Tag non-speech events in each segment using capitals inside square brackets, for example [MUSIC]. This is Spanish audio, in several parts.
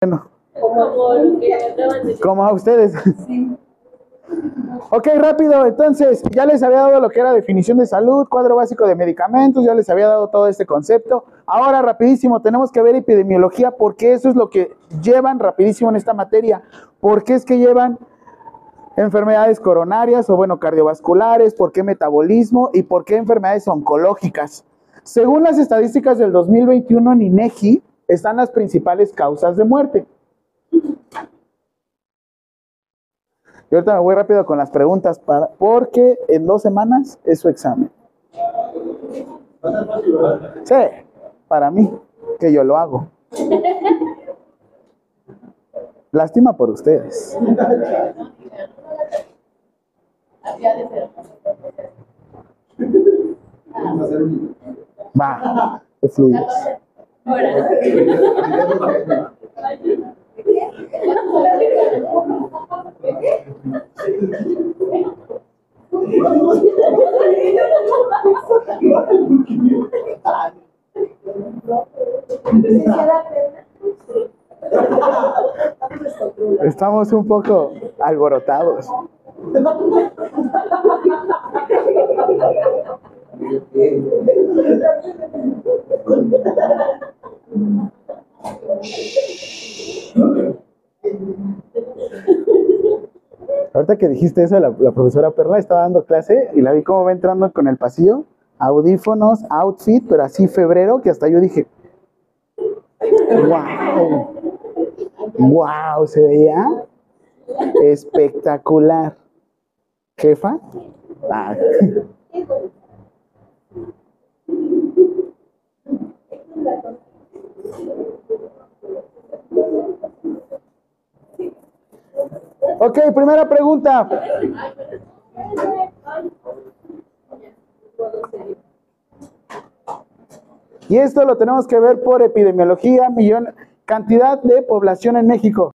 Bueno, Como a ustedes. [LAUGHS] Ok, rápido. Entonces, ya les había dado lo que era definición de salud, cuadro básico de medicamentos, ya les había dado todo este concepto. Ahora, rapidísimo, tenemos que ver epidemiología porque eso es lo que llevan rapidísimo en esta materia. ¿Por qué es que llevan enfermedades coronarias o, bueno, cardiovasculares? ¿Por qué metabolismo? ¿Y por qué enfermedades oncológicas? Según las estadísticas del 2021 en INEGI, están las principales causas de muerte. Y ahorita me voy rápido con las preguntas para, porque en dos semanas es su examen. Sí, para mí, que yo lo hago. Lástima por ustedes. Va, que Estamos un poco alborotados. [LAUGHS] Ahorita que dijiste eso, la, profesora Perla estaba dando clase y la vi cómo va entrando con el pasillo, audífonos, outfit, pero así febrero, que hasta yo dije, wow, wow, se veía espectacular. Jefa, Ah. Ok, primera pregunta. Y esto lo tenemos que ver por epidemiología, millón, cantidad de población en México.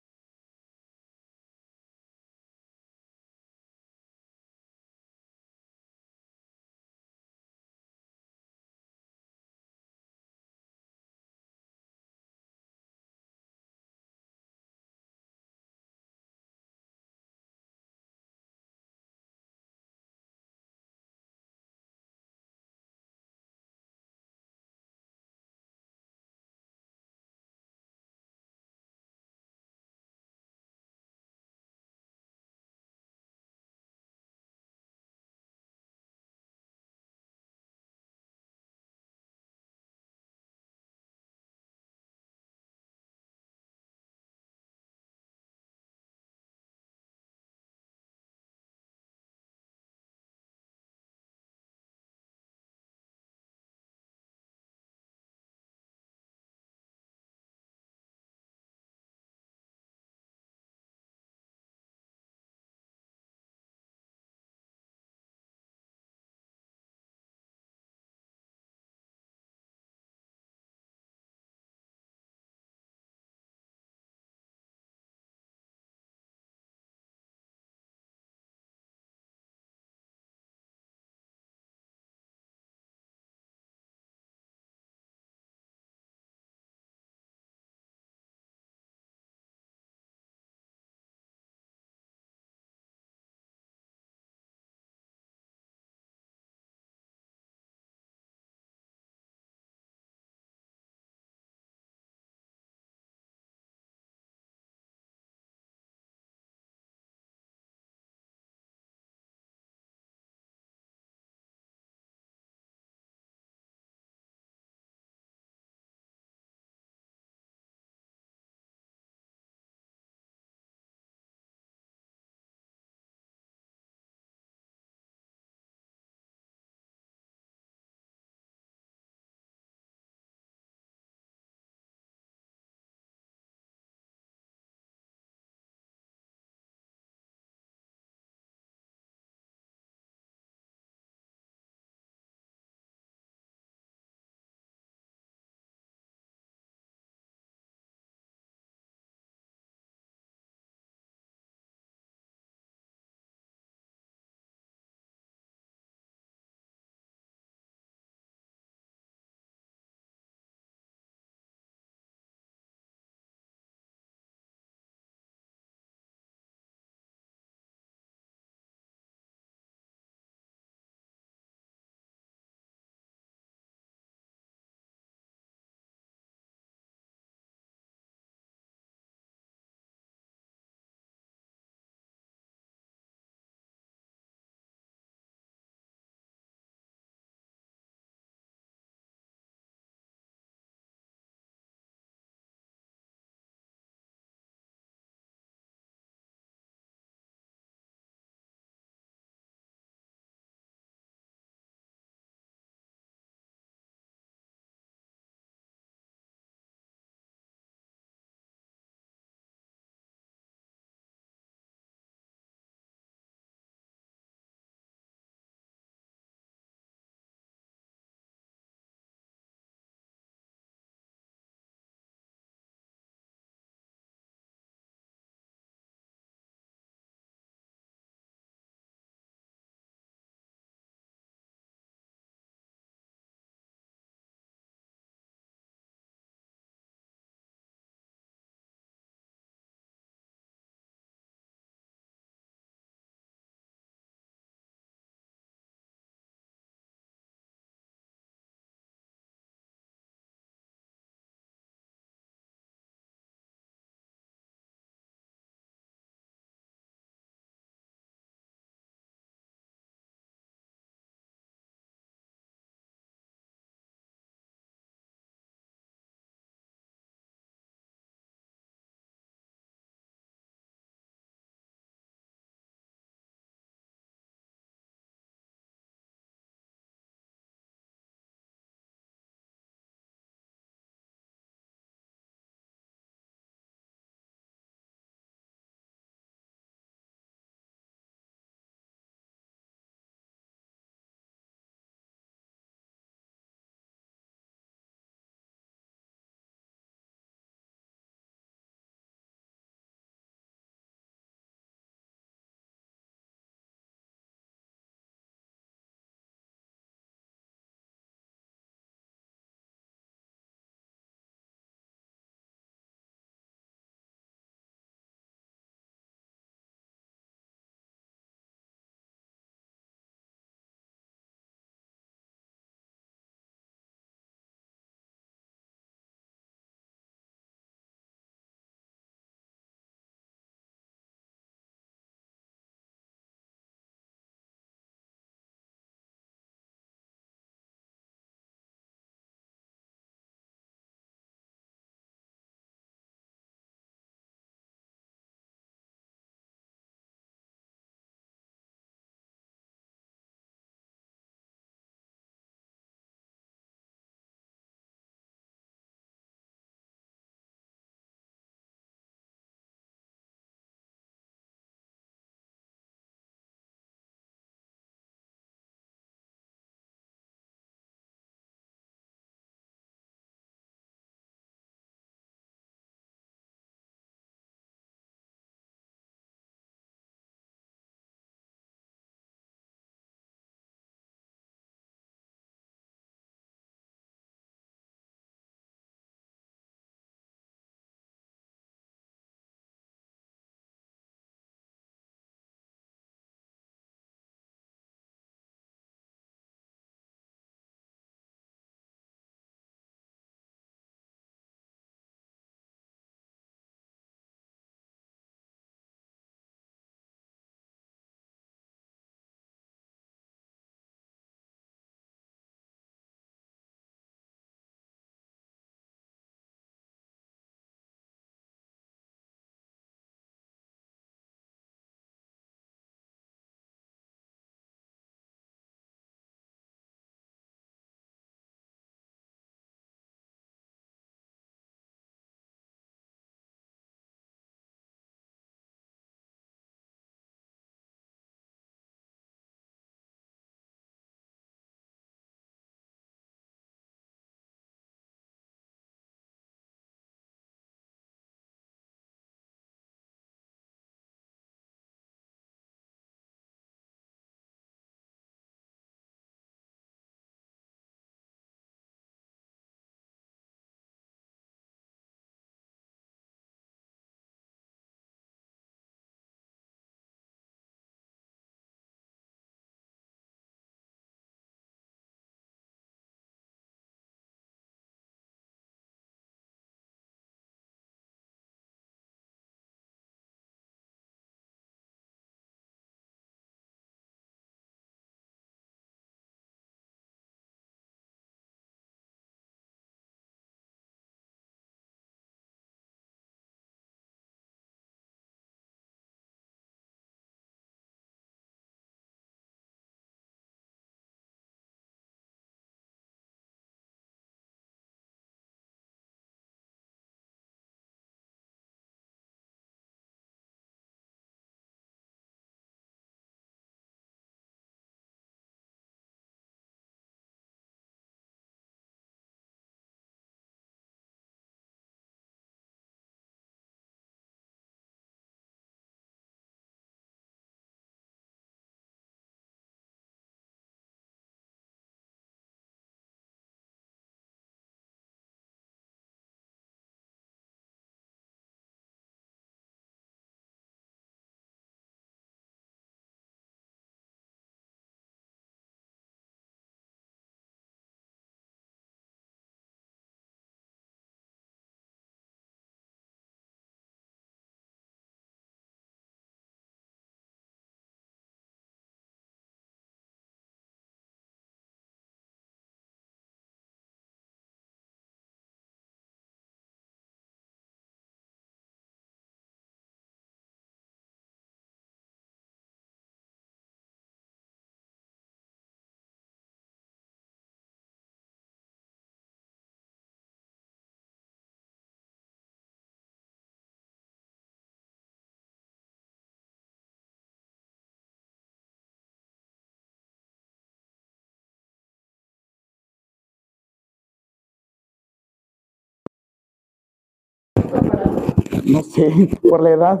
No sé, [LAUGHS] por la edad.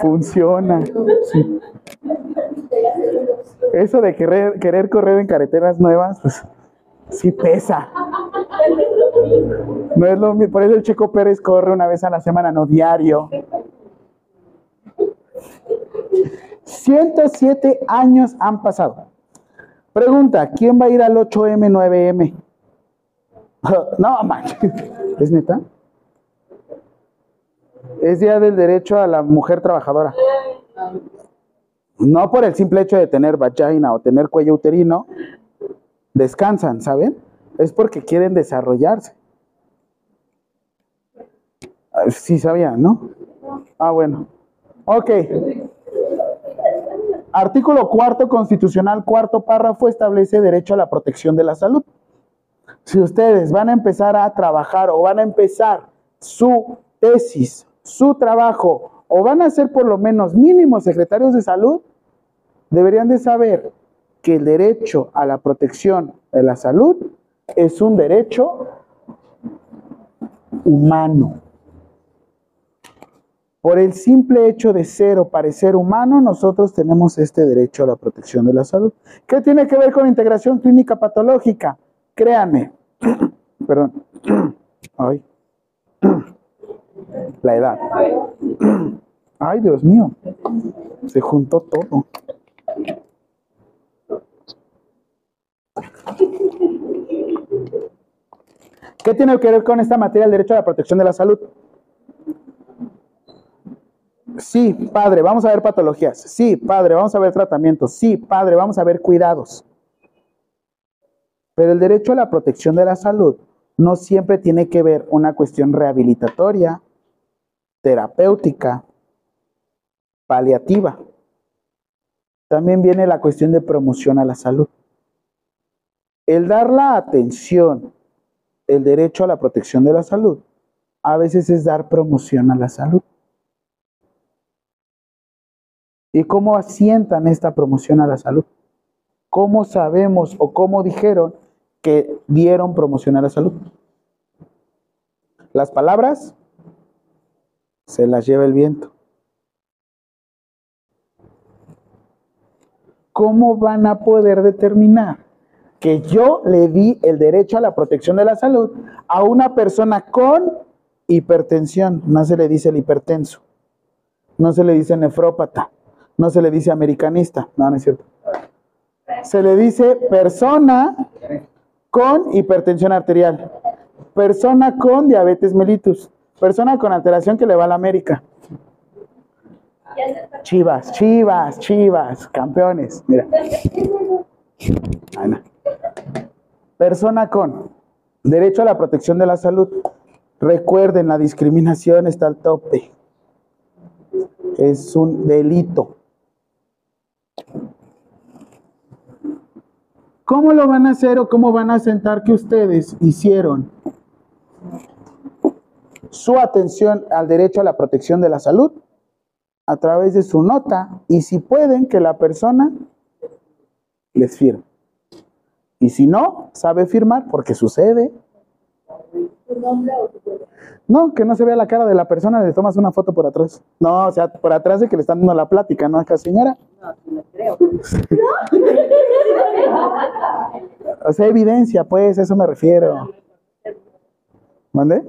Funciona. Eso de querer, querer correr en carreteras nuevas, pues sí pesa. No es lo mismo. Por eso el Checo Pérez corre una vez a la semana, no diario. 107 años han pasado. Pregunta, ¿quién va a ir al 8M, 9M? [LAUGHS] No, manches. ¿Es neta? Es Día del Derecho a la Mujer Trabajadora. No por el simple hecho de tener vagina o tener cuello uterino, descansan, ¿saben? Es porque quieren desarrollarse. Ah, Sí sabían, ¿no? Ah, bueno. Ok. Artículo cuarto constitucional, cuarto párrafo, establece derecho a la protección de la salud. Si ustedes van a empezar a trabajar o van a empezar su tesis, su trabajo, o van a ser por lo menos mínimos secretarios de salud, deberían de saber que el derecho a la protección de la salud es un derecho humano. Por el simple hecho de ser o parecer humano, nosotros tenemos este derecho a la protección de la salud. ¿Qué tiene que ver con integración clínica patológica? Créanme, perdón, ay, la edad. Ay, Dios mío, se juntó todo. ¿Qué tiene que ver con esta materia el derecho a la protección de la salud? Sí, padre, vamos a ver patologías. Sí, padre, vamos a ver tratamientos. Sí, padre, vamos a ver cuidados. Pero el derecho a la protección de la salud no siempre tiene que ver una cuestión rehabilitatoria, terapéutica, paliativa. También viene la cuestión de promoción a la salud. El dar la atención, el derecho a la protección de la salud, a veces es dar promoción a la salud. ¿Y cómo asientan esta promoción a la salud? ¿Cómo sabemos o cómo dijeron que dieron promoción a la salud? Las palabras se las lleva el viento. ¿Cómo van a poder determinar que yo le di el derecho a la protección de la salud a una persona con hipertensión? No se le dice el hipertenso, no se le dice nefrópata, no se le dice americanista, no, no es cierto. Se le dice persona con hipertensión arterial, persona con diabetes mellitus, persona con alteración que le va a la América. Chivas, chivas, chivas, campeones. Mira. Persona con derecho a la protección de la salud. Recuerden, la discriminación está al tope. Es un delito. ¿Cómo lo van a hacer o cómo van a sentar que ustedes hicieron su atención al derecho a la protección de la salud a través de su nota y si pueden que la persona les firme. Y si no, sabe firmar porque sucede. No, que no se vea la cara de la persona, le tomas una foto por atrás. No, o sea, por atrás de que le están dando la plática, ¿no? Acá, señora. [LAUGHS] O sea, evidencia, pues, eso me refiero. ¿Mande?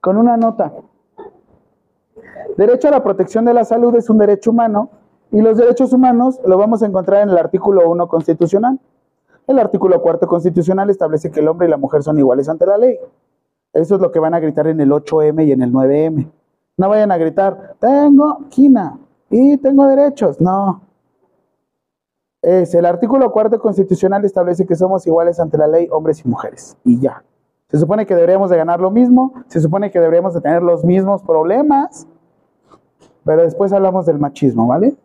Con una nota. Derecho a la protección de la salud es un derecho humano y los derechos humanos lo vamos a encontrar en el artículo 1 constitucional. El artículo 4 constitucional establece que el hombre y la mujer son iguales ante la ley. Eso es lo que van a gritar en el 8M y en el 9M. No vayan a gritar, tengo quina y tengo derechos. No. Es el artículo 4 constitucional establece que somos iguales ante la ley, hombres y mujeres. Y ya. Se supone que deberíamos de ganar lo mismo, se supone que deberíamos de tener los mismos problemas, pero después hablamos del machismo, ¿vale?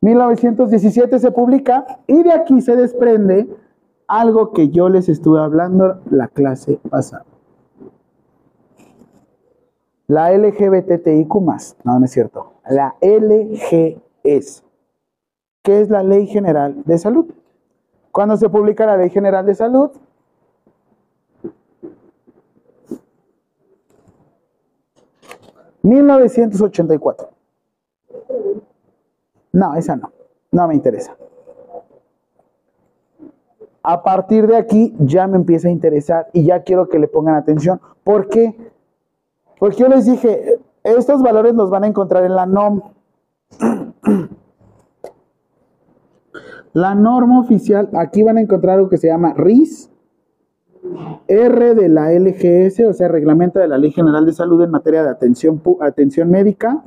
1917 se publica y de aquí se desprende algo que yo les estuve hablando la clase pasada. La LGBTIQ no, no es cierto. La LGS, que es la Ley General de Salud. ¿Cuándo se publica la Ley General de Salud? ¿1984? No, esa no. No me interesa. A partir de aquí ya me empieza a interesar y ya quiero que le pongan atención. ¿Por qué? Porque yo les dije, estos valores los van a encontrar en la NOM. La norma oficial, aquí van a encontrar algo que se llama RIS, R de la LGS, o sea, Reglamento de la Ley General de Salud en materia de atención, atención médica,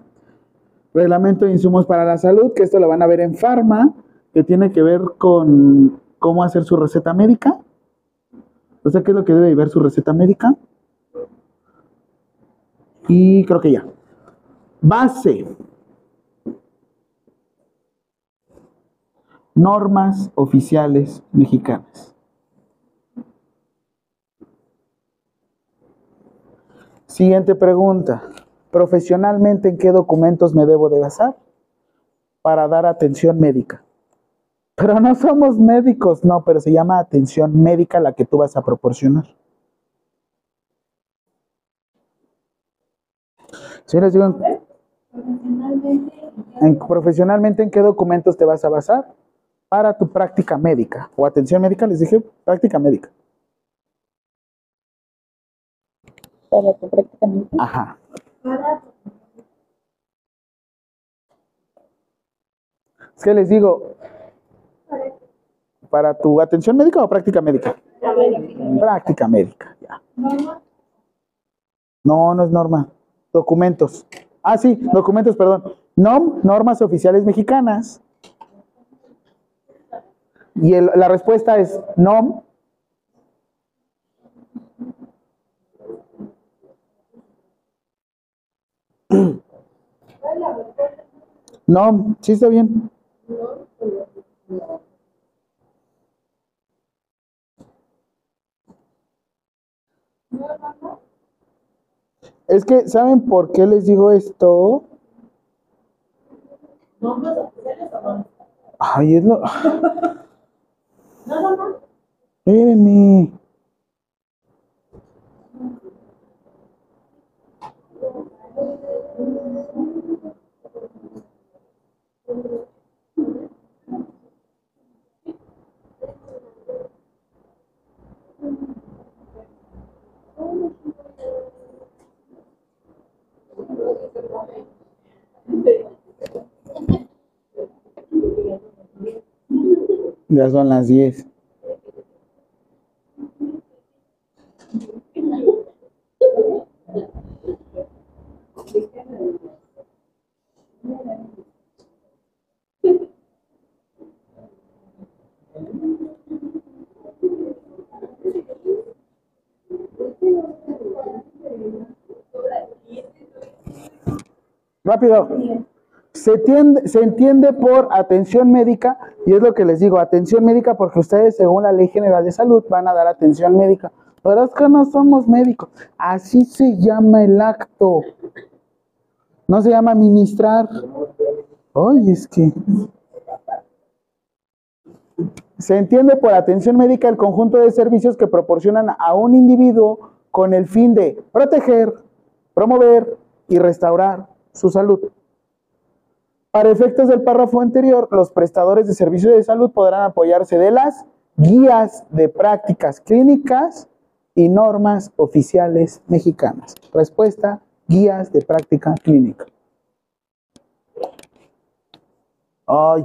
Reglamento de Insumos para la Salud, que esto lo van a ver en Pharma, que tiene que ver con cómo hacer su receta médica. O sea, ¿qué es lo que debe ver su receta médica? Y creo que ya. Base. Normas oficiales mexicanas. Siguiente pregunta. Profesionalmente, ¿en qué documentos me debo de basar para dar atención médica? Pero no somos médicos, no, pero se llama atención médica la que tú vas a proporcionar. ¿Sí les digo? En, profesionalmente, ¿en qué documentos te vas a basar? Para tu práctica médica o atención médica, les dije práctica médica. Para tu práctica médica. Ajá. Es que les digo, ¿para tu atención médica o práctica médica? Práctica médica, ya. No, no es norma. Documentos. Ah, sí, documentos, perdón. NOM, normas oficiales mexicanas. Y la respuesta es NOM. NOM, sí está bien. Es que, ¿saben por qué les digo esto? Ay, es lo. [LAUGHS] Espérenme. Ya son las 10. Rápido. Se entiende, se entiende por atención médica, y es lo que les digo, atención médica, porque ustedes, según la Ley General de Salud, van a dar atención médica. Pero es que no somos médicos. Así se llama el acto. No se llama ministrar. Ay, es que. Se entiende por atención médica el conjunto de servicios que proporcionan a un individuo con el fin de proteger, promover y restaurar su salud. Para efectos del párrafo anterior, los prestadores de servicios de salud podrán apoyarse de las guías de prácticas clínicas y normas oficiales mexicanas. Respuesta, guías de práctica clínica.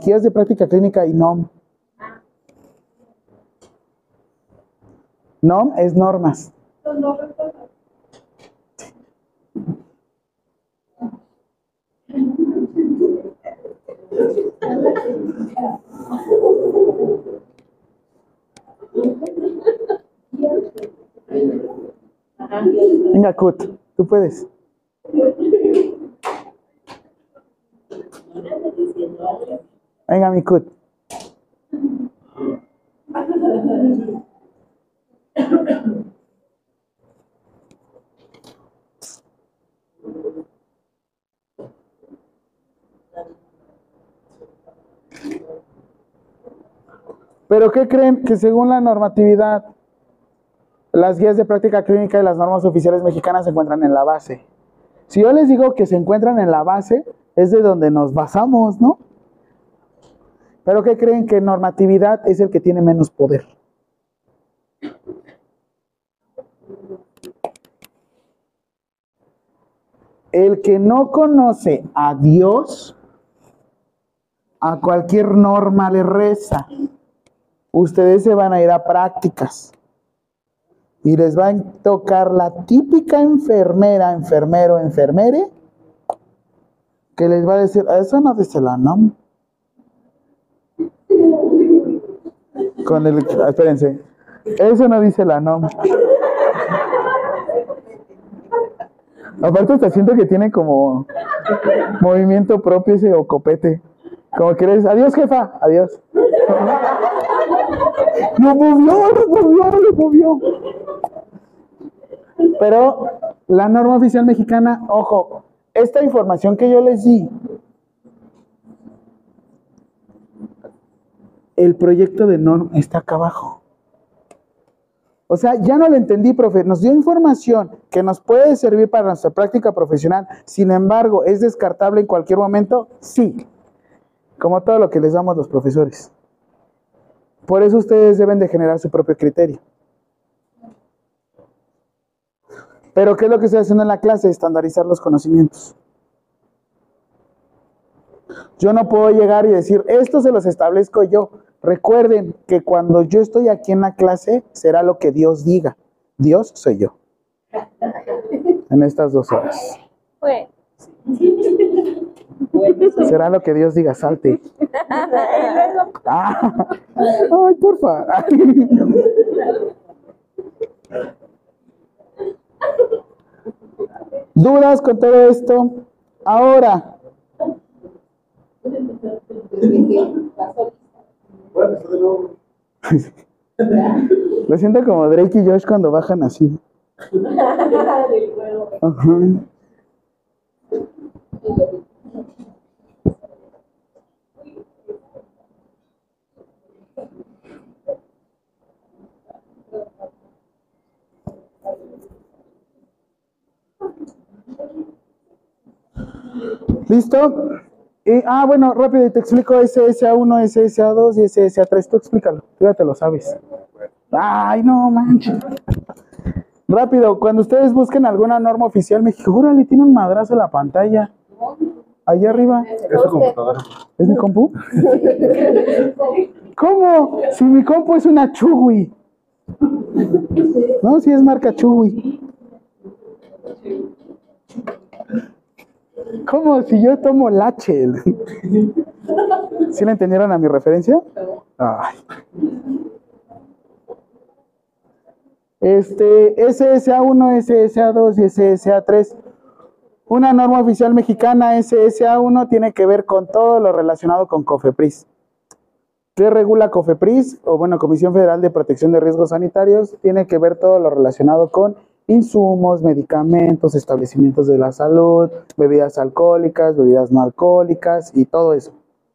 Guías de práctica clínica y NOM. NOM es normas. Venga, Kut, tú puedes. Venga, mi Kut. Pero ¿qué creen? Que según la normatividad, las guías de práctica clínica y las normas oficiales mexicanas se encuentran en la base. Si yo les digo que se encuentran en la base, es de donde nos basamos, ¿no? Pero ¿qué creen? Que normatividad es el que tiene menos poder. El que no conoce a Dios, a cualquier norma le reza. Ustedes se van a ir a prácticas y les va a tocar la típica enfermera, enfermero, enfermere, que les va a decir, eso no dice la NOM. Con el, espérense, eso no dice la NOM. Aparte hasta siento que tiene como movimiento propio ese o copete. Como que eres, adiós jefa, adiós. [LAUGHS] Lo movió, lo movió, lo movió. Pero la norma oficial mexicana, ojo, esta información que yo les di, el proyecto de norma está acá abajo. O sea, ya no lo entendí, profe. Nos dio información que nos puede servir para nuestra práctica profesional. Sin embargo, ¿es descartable en cualquier momento? Sí. Como todo lo que les damos los profesores. Por eso ustedes deben de generar su propio criterio. Pero ¿qué es lo que estoy haciendo en la clase? Estandarizar los conocimientos. Yo no puedo llegar y decir, esto se los establezco yo. Recuerden que cuando yo estoy aquí en la clase, será lo que Dios diga. Dios soy yo. En estas dos horas. Será lo que Dios diga, salte. Ah. Ay, porfa. ¿Dudas con todo esto? Ahora. Lo siento como Drake y Josh cuando bajan así. [LAUGHS] Ajá. ¿Listo? Y, ah, bueno, rápido, y te explico SSA1, SSA2 y SSA3. Tú explícalo, tú ya te lo sabes. Ay, no manches. Rápido, cuando ustedes busquen alguna norma oficial, me dijo, órale, tiene un madrazo en la pantalla. Allá arriba. Es su computadora. ¿Es mi compu? ¿Cómo? Si mi compu es una Chugui. No, si es marca Chugui. ¿Cómo? Si yo tomo Lachel. ¿Sí le entendieron a mi referencia? Ay. Este, SSA1, SSA2 y SSA3. Una norma oficial mexicana SSA1 tiene que ver con todo lo relacionado con COFEPRIS. ¿Qué regula COFEPRIS? O bueno, Comisión Federal de Protección de Riesgos Sanitarios. Tiene que ver todo lo relacionado con insumos, medicamentos, establecimientos de la salud, bebidas alcohólicas, bebidas no alcohólicas y todo eso.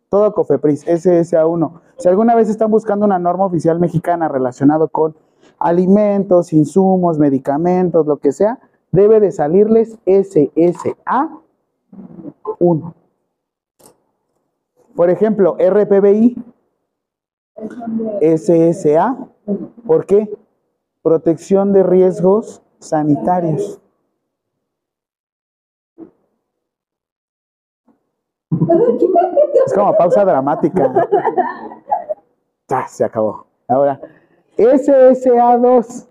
Todo COFEPRIS, SSA1. Si alguna vez están buscando una norma oficial mexicana relacionada con alimentos, insumos, medicamentos, lo que sea, debe de salirles SSA1. Por ejemplo, RPBI, SSA, ¿por qué? Protección de riesgos sanitarios. Es como pausa dramática. Ya, se acabó. Ahora, SSA2.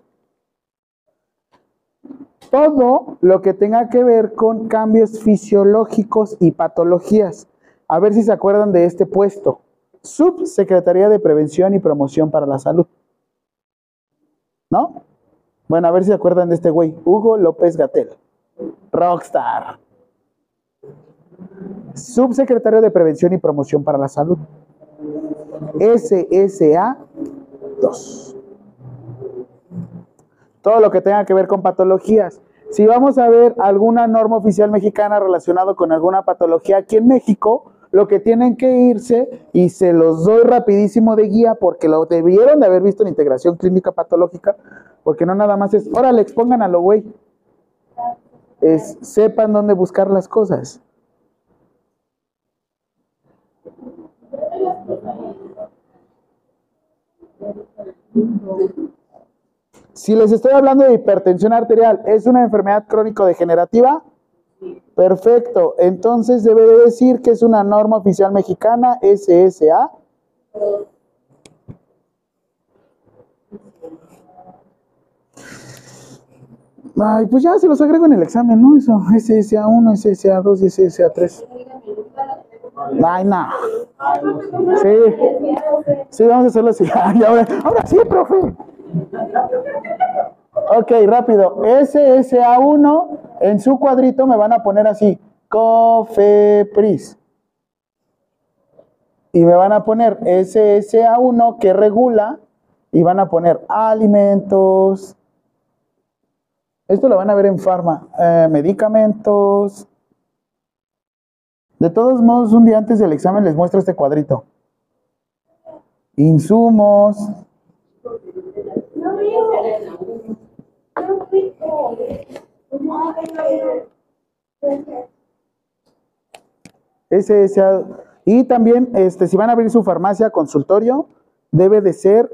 Todo lo que tenga que ver con cambios fisiológicos y patologías. A ver si se acuerdan de este puesto. Subsecretaría de Prevención y Promoción para la Salud. ¿No? Bueno, a ver si se acuerdan de este güey. Hugo López Gatel. Rockstar. Subsecretario de Prevención y Promoción para la Salud. SSA 2. Todo lo que tenga que ver con patologías. Si vamos a ver alguna norma oficial mexicana relacionada con alguna patología aquí en México, lo que tienen que irse y se los doy rapidísimo de guía porque lo debieron de haber visto en integración clínica patológica, porque no nada más es, órale, expongan a lo güey. Es, sepan dónde buscar las cosas. Si les estoy hablando de hipertensión arterial, ¿es una enfermedad crónico-degenerativa? Perfecto. Entonces debe de decir que es una norma oficial mexicana SSA. Ay, pues ya se los agrego en el examen, ¿no? Eso, SSA1, SSA2 y SSA3. Ay, no. Sí. Sí, vamos a hacerlo así. [LAUGHS] ahora, ahora sí, profe. Ok, rápido. SSA1 en su cuadrito me van a poner así, COFEPRIS. Y me van a poner SSA1 que regula y van a poner alimentos. Esto lo van a ver en farma. Eh, medicamentos. De todos modos, un día antes del examen les muestro este cuadrito. Insumos. Ese, y también, este, si van a abrir su farmacia, consultorio, debe de ser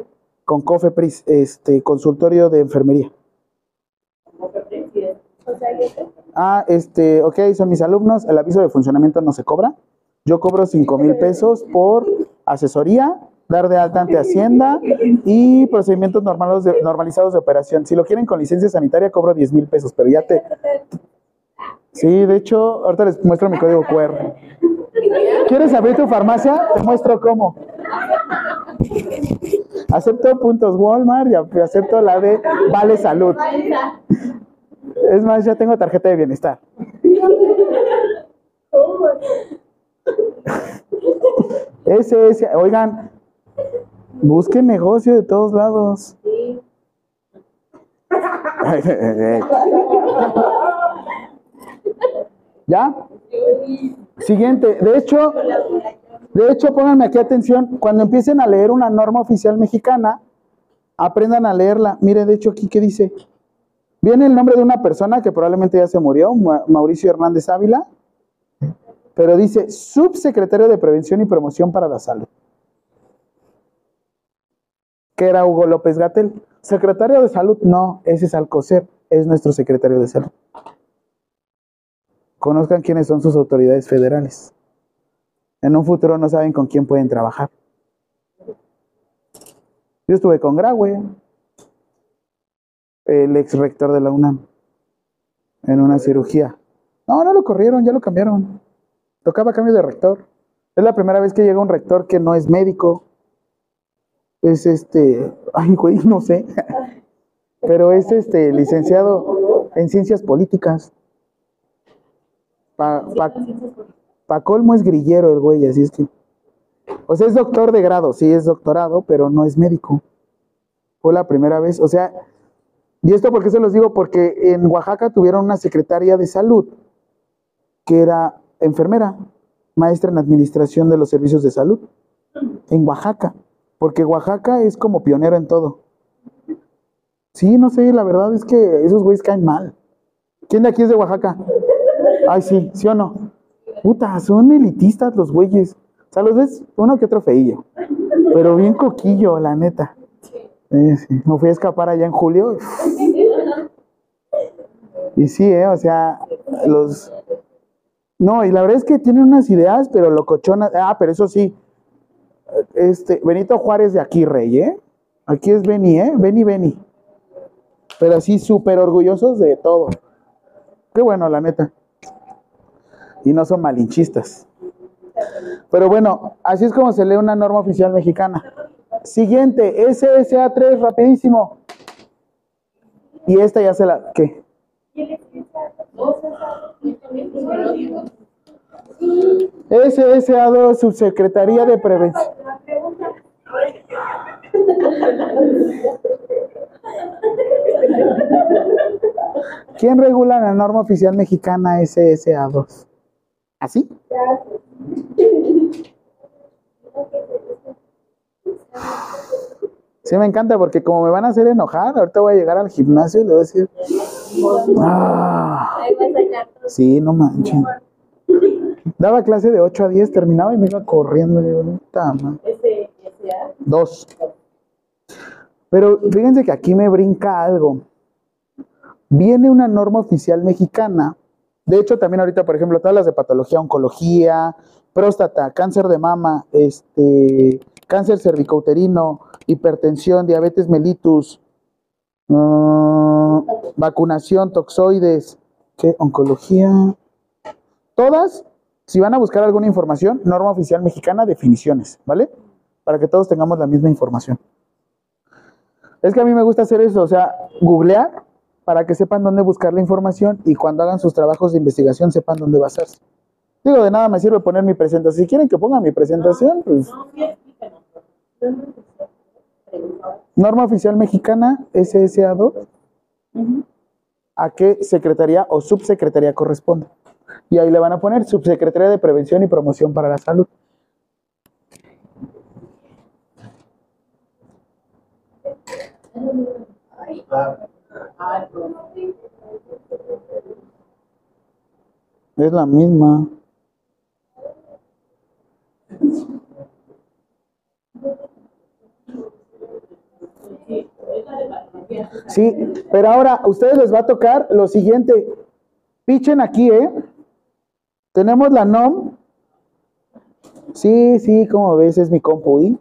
con COFEPRIS, este, consultorio de enfermería. Ah, este, ok, son mis alumnos, el aviso de funcionamiento no se cobra. Yo cobro 5 mil pesos por asesoría dar de alta ante Hacienda y procedimientos normalizados de operación. Si lo quieren con licencia sanitaria, cobro 10 mil pesos, pero ya te... Sí, de hecho, ahorita les muestro mi código QR. ¿Quieres abrir tu farmacia? Te muestro cómo. Acepto puntos Walmart y acepto la de Vale Salud. Es más, ya tengo tarjeta de bienestar. Ese, ese, oigan, Busque negocio de todos lados. ¿Ya? Siguiente. De hecho, de hecho, pónganme aquí atención. Cuando empiecen a leer una norma oficial mexicana, aprendan a leerla. Mire, de hecho, aquí qué dice. Viene el nombre de una persona que probablemente ya se murió, Mauricio Hernández Ávila, pero dice subsecretario de Prevención y Promoción para la Salud que era Hugo López Gatel. Secretario de Salud, no, ese es Alcocer, es nuestro secretario de Salud. Conozcan quiénes son sus autoridades federales. En un futuro no saben con quién pueden trabajar. Yo estuve con Graue, el ex rector de la UNAM, en una cirugía. No, no lo corrieron, ya lo cambiaron. Tocaba cambio de rector. Es la primera vez que llega un rector que no es médico, es este, ay, güey, no sé, [LAUGHS] pero es este licenciado en ciencias políticas. Pa, pa, colmo es grillero el güey, así es que. O sea, es doctor de grado, sí es doctorado, pero no es médico. Fue la primera vez, o sea, y esto porque se los digo, porque en Oaxaca tuvieron una secretaria de salud que era enfermera, maestra en administración de los servicios de salud, en Oaxaca. Porque Oaxaca es como pionero en todo. Sí, no sé, la verdad es que esos güeyes caen mal. ¿Quién de aquí es de Oaxaca? Ay, sí, ¿sí o no? Puta, son elitistas los güeyes. O sea, los ves uno que otro feillo. Pero bien coquillo, la neta. Me fui a escapar allá en julio. Y sí, eh, o sea, los... No, y la verdad es que tienen unas ideas, pero locochonas. Ah, pero eso sí, este, Benito Juárez de aquí, rey, ¿eh? Aquí es Beni, ¿eh? Beni, Beni. Pero así súper orgullosos de todo. Qué bueno, la neta. Y no son malinchistas. Pero bueno, así es como se lee una norma oficial mexicana. Siguiente, SSA3, rapidísimo. Y esta ya se la... ¿Qué? SSA2, Subsecretaría de Prevención. ¿Quién regula la norma oficial mexicana SSA2? ¿Así? Sí, me encanta porque como me van a hacer enojar, ahorita voy a llegar al gimnasio y le voy a decir, ah, sí, no manchen. Daba clase de 8 a 10, terminaba y me iba corriendo. Digo, Dos. Pero fíjense que aquí me brinca algo. Viene una norma oficial mexicana. De hecho, también ahorita, por ejemplo, todas las de patología, oncología, próstata, cáncer de mama, este, cáncer cervicouterino, hipertensión, diabetes mellitus, mm, vacunación, toxoides. Oncología. Todas, si van a buscar alguna información, norma oficial mexicana, definiciones, ¿vale? Para que todos tengamos la misma información. Es que a mí me gusta hacer eso, o sea, googlear para que sepan dónde buscar la información y cuando hagan sus trabajos de investigación sepan dónde basarse. Digo, de nada me sirve poner mi presentación. Si quieren que ponga mi presentación, pues norma oficial mexicana SSA2, Ujú. ¿a qué secretaría o subsecretaría corresponde? Y ahí le van a poner subsecretaría de Prevención y Promoción para la Salud. Es la misma. Sí, pero ahora a ustedes les va a tocar lo siguiente. Pichen aquí, ¿eh? Tenemos la NOM. Sí, sí, como ves, es mi compu.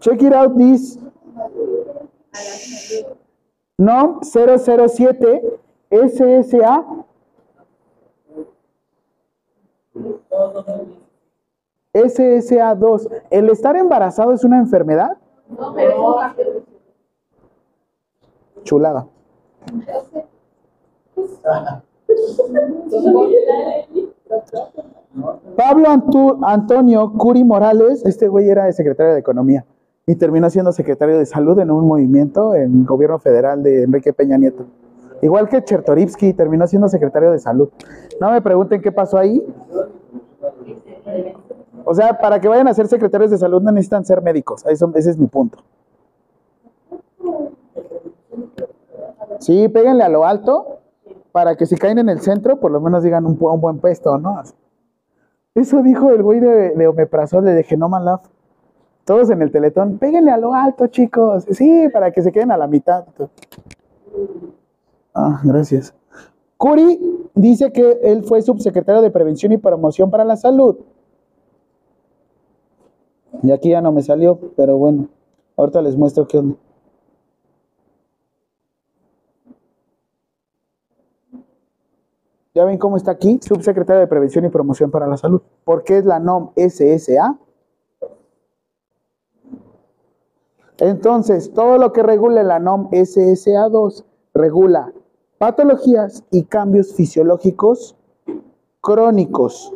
Check it out this. NOM 007 SSA. SSA2. ¿El estar embarazado es una enfermedad? No, pero es un café. Chulada. Pablo Antu- Antonio Curi Morales, este güey era el secretario de Economía y terminó siendo secretario de Salud en un movimiento en el gobierno federal de Enrique Peña Nieto. Igual que Chertorivsky, terminó siendo secretario de Salud. No me pregunten qué pasó ahí. O sea, para que vayan a ser secretarios de salud no necesitan ser médicos. Ese es mi punto. Sí, péguenle a lo alto para que si caen en el centro, por lo menos digan un, buen puesto, ¿no? Eso dijo el güey de, de Omeprazol, de Genoma Lab. Todos en el teletón, péguenle a lo alto, chicos. Sí, para que se queden a la mitad. Ah, gracias. Curi dice que él fue subsecretario de Prevención y Promoción para la Salud. Y aquí ya no me salió, pero bueno, ahorita les muestro qué onda. Ya ven cómo está aquí, subsecretario de Prevención y Promoción para la Salud. ¿Por qué es la NOM SSA? Entonces, todo lo que regule la NOM SSA2 regula patologías y cambios fisiológicos crónicos.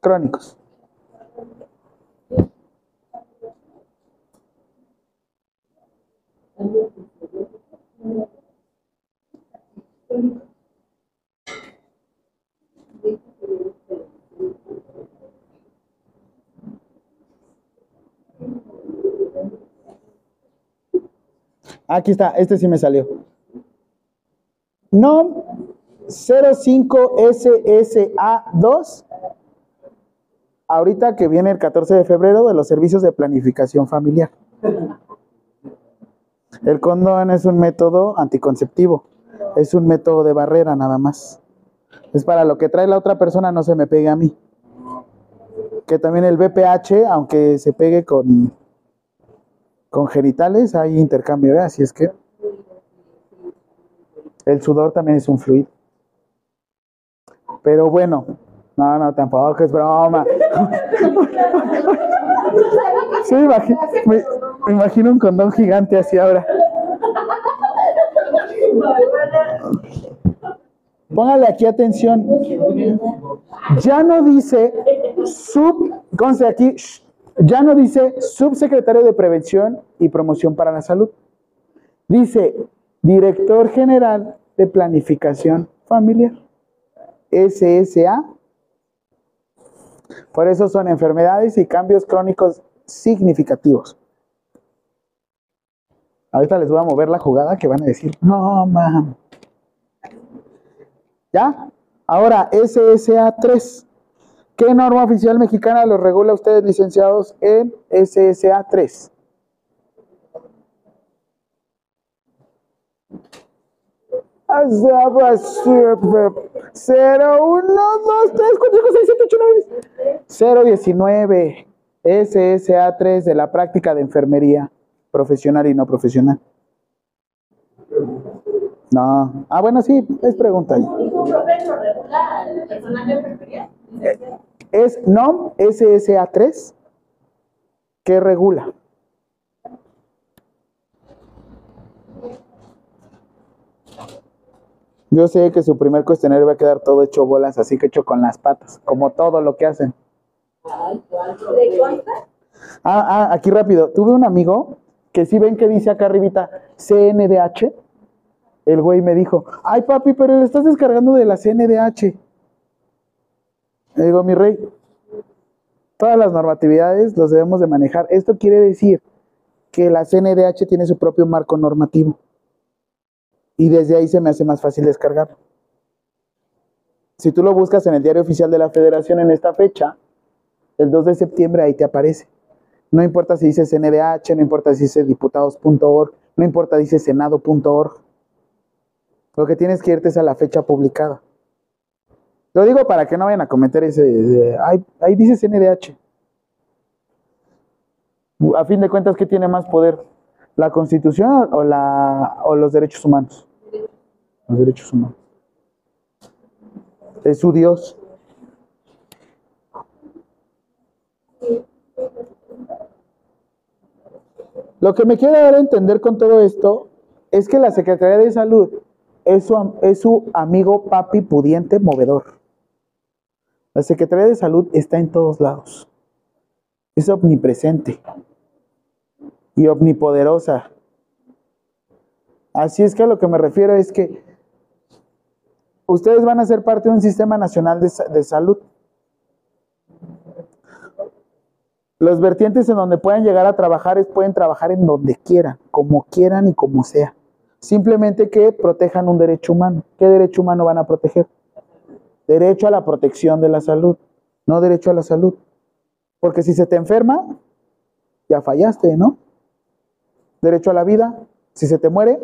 Crónicos. Aquí está, este sí me salió. NOM 05SSA2. Ahorita que viene el 14 de febrero de los servicios de planificación familiar. El condón es un método anticonceptivo. Es un método de barrera nada más. Es para lo que trae la otra persona no se me pegue a mí. Que también el BPH, aunque se pegue con, con genitales, hay intercambio, ¿eh? así es que el sudor también es un fluido. Pero bueno, no, no, tampoco es broma. Sí, me imagi- me, me imagino un condón gigante así ahora. Póngale aquí atención. Ya no dice sub, conste aquí, ya no dice subsecretario de Prevención y Promoción para la Salud. Dice director general de Planificación Familiar. SSA. Por eso son enfermedades y cambios crónicos significativos. Ahorita les voy a mover la jugada que van a decir, no, mam. ¿Ya? Ahora, SSA 3. ¿Qué norma oficial mexicana los regula a ustedes, licenciados, en SSA 3? Ah, 0, 1, 2, 3, 4, 5, 6, 7, 8, 9, 019, SSA 3 de la práctica de enfermería profesional y no profesional. No. Ah, bueno, sí, es pregunta ahí. ¿Dijo profe lo regula al personal de enfermería? Es NOM SSA 3 que regula. Yo sé que su primer cuestionario va a quedar todo hecho bolas, así que hecho con las patas, como todo lo que hacen. ¿De consta? Ah, ah, aquí rápido. Tuve un amigo que si ven que dice acá arribita CNDH, el güey me dijo, ay papi, pero le estás descargando de la CNDH. Le digo, mi rey, todas las normatividades los debemos de manejar. Esto quiere decir que la CNDH tiene su propio marco normativo. Y desde ahí se me hace más fácil descargarlo. Si tú lo buscas en el diario oficial de la federación en esta fecha, el 2 de septiembre ahí te aparece. No importa si dice CNDH, no importa si dice diputados.org, no importa si dice senado.org. Lo que tienes que irte es a la fecha publicada. Lo digo para que no vayan a cometer ese... de, "Ay, ahí dice CNDH. A fin de cuentas, ¿qué tiene más poder? ¿La constitución o, la, o los derechos humanos? Los derechos humanos. Es su Dios. Lo que me quiere dar a entender con todo esto es que la Secretaría de Salud es su amigo papi pudiente movedor. La Secretaría de Salud está en todos lados. Es omnipresente y omnipoderosa. Así es que a lo que me refiero es que ustedes van a ser parte de un sistema nacional de, sa- de salud. Los vertientes en donde puedan llegar a trabajar es pueden trabajar en donde quieran, como quieran y como sea. Simplemente que protejan un derecho humano. ¿Qué derecho humano van a proteger? Derecho a la protección de la salud, no derecho a la salud. Porque si se te enferma, ya fallaste, ¿no? Derecho a la vida, si se te muere,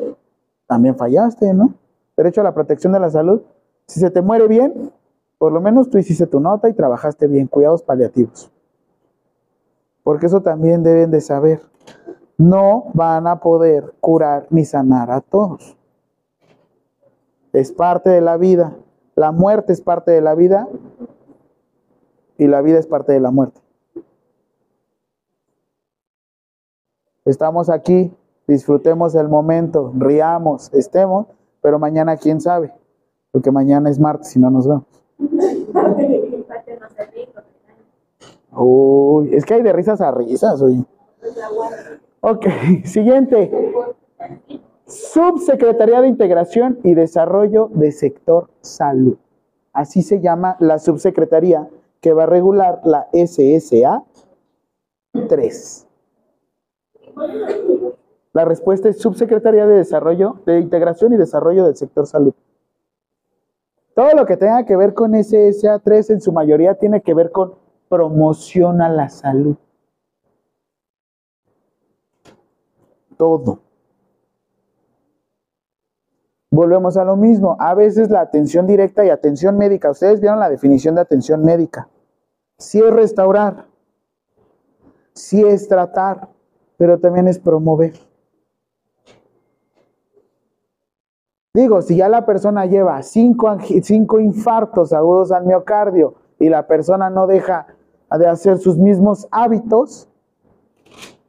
también fallaste, ¿no? Derecho a la protección de la salud, si se te muere bien, por lo menos tú hiciste tu nota y trabajaste bien, cuidados paliativos. Porque eso también deben de saber. No van a poder curar ni sanar a todos. Es parte de la vida. La muerte es parte de la vida y la vida es parte de la muerte. Estamos aquí, disfrutemos el momento, riamos, estemos, pero mañana quién sabe, porque mañana es martes y no nos vemos. Uy, es que hay de risas a risas, oye. Ok, [LAUGHS] siguiente. Subsecretaría de Integración y Desarrollo de Sector Salud. Así se llama la subsecretaría que va a regular la SSA 3. La respuesta es Subsecretaría de Desarrollo, de Integración y Desarrollo del Sector Salud. Todo lo que tenga que ver con SSA 3 en su mayoría tiene que ver con promoción a la salud. Todo. Volvemos a lo mismo. A veces la atención directa y atención médica. Ustedes vieron la definición de atención médica. Sí es restaurar, sí es tratar, pero también es promover. Digo, si ya la persona lleva cinco, cinco infartos agudos al miocardio y la persona no deja de hacer sus mismos hábitos,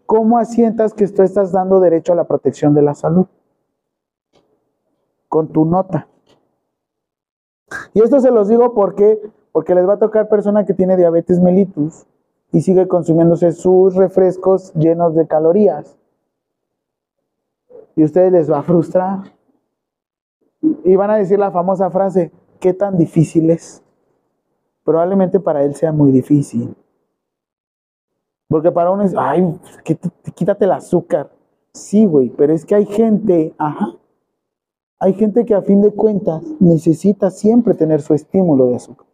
¿cómo asientas que tú estás dando derecho a la protección de la salud? Con tu nota. Y esto se los digo porque, porque les va a tocar persona que tiene diabetes mellitus y sigue consumiéndose sus refrescos llenos de calorías. Y a ustedes les va a frustrar. Y van a decir la famosa frase, ¿qué tan difícil es? Probablemente para él sea muy difícil. Porque para uno es, ay, quítate el azúcar. Sí, güey, pero es que hay gente, ajá, hay gente que a fin de cuentas necesita siempre tener su estímulo de azúcar.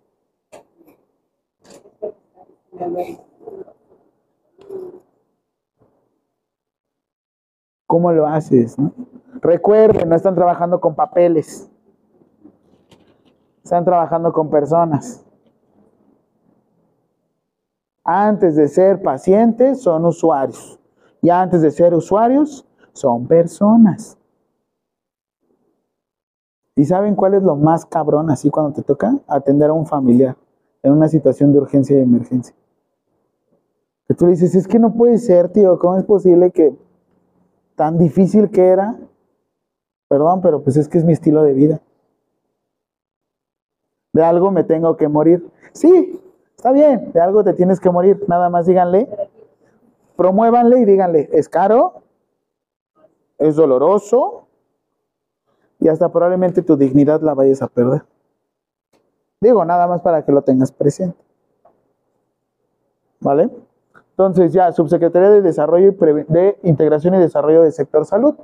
¿Cómo lo haces? Recuerden, no están trabajando con papeles. Están trabajando con personas. Antes de ser pacientes son usuarios. Y antes de ser usuarios son personas. ¿Y saben cuál es lo más cabrón así cuando te toca? Atender a un familiar en una situación de urgencia y emergencia. Tú dices, es que no puede ser, tío, ¿cómo es posible que tan difícil que era? Perdón, pero pues es que es mi estilo de vida. De algo me tengo que morir. Sí, está bien, de algo te tienes que morir. Nada más díganle, promuévanle y díganle, es caro, es doloroso, y hasta probablemente tu dignidad la vayas a perder. Digo, nada más para que lo tengas presente. ¿Vale? Entonces ya, Subsecretaría de Desarrollo y de Integración y Desarrollo del Sector Salud.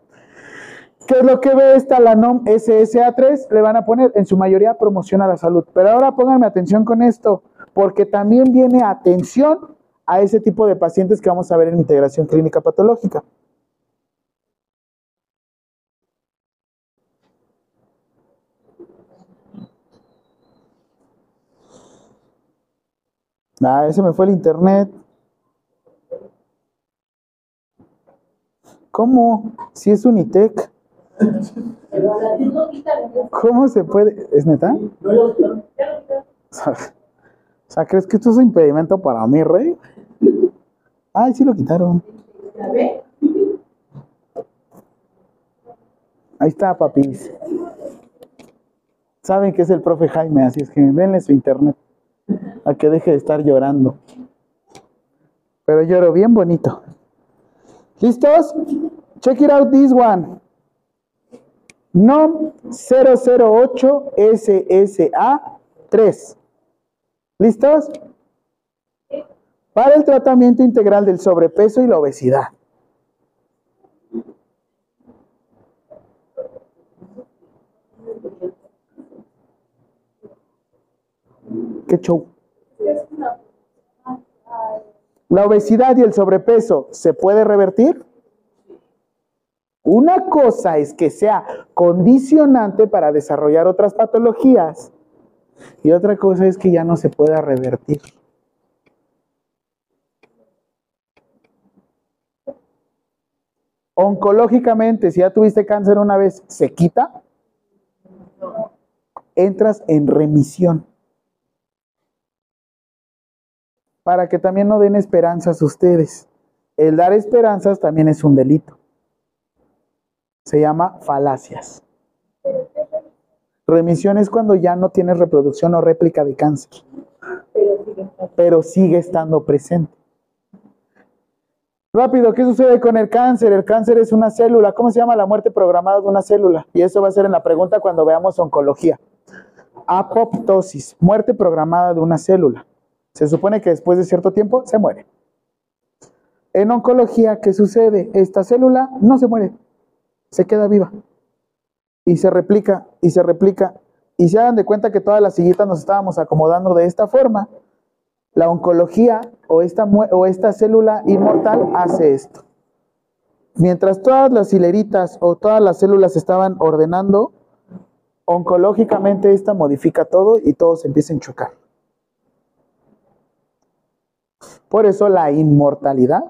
¿Qué es lo que ve esta, la NOM SSA3? Le van a poner en su mayoría promoción a la salud. Pero ahora pónganme atención con esto, porque también viene atención a ese tipo de pacientes que vamos a ver en integración clínica patológica. Ah, ese me fue el internet. ¿Cómo? Si es Unitec. ¿Cómo se puede? ¿Es neta? O sea, ¿crees que esto es un impedimento para mí, rey? Ay, sí lo quitaron. Ahí está, papis. Saben que es el profe Jaime, así es que denle su internet a que deje de estar llorando. Pero lloro bien bonito. ¿Listos? Check it out this one. NOM 008 SSA 3. ¿Listos? Para el tratamiento integral del sobrepeso y la obesidad. ¿Qué show? ¿La obesidad y el sobrepeso se puede revertir? Una cosa es que sea condicionante para desarrollar otras patologías y otra cosa es que ya no se pueda revertir. Oncológicamente, si ya tuviste cáncer una vez, ¿se quita? Entras en remisión para que también no den esperanzas a ustedes. El dar esperanzas también es un delito. Se llama falacias. Remisión es cuando ya no tienes reproducción o réplica de cáncer, pero sigue estando presente. Rápido, ¿qué sucede con el cáncer? El cáncer es una célula. ¿Cómo se llama la muerte programada de una célula? Y eso va a ser en la pregunta cuando veamos oncología. Apoptosis, muerte programada de una célula. Se supone que después de cierto tiempo se muere. En oncología, ¿qué sucede? Esta célula no se muere, se queda viva. Y se replica, y se replica. Y se hagan de cuenta que todas las sillitas nos estábamos acomodando de esta forma. La oncología o esta, o esta célula inmortal hace esto. Mientras todas las hileritas o todas las células estaban ordenando, oncológicamente esta modifica todo y todo se empieza a chocar. Por eso la inmortalidad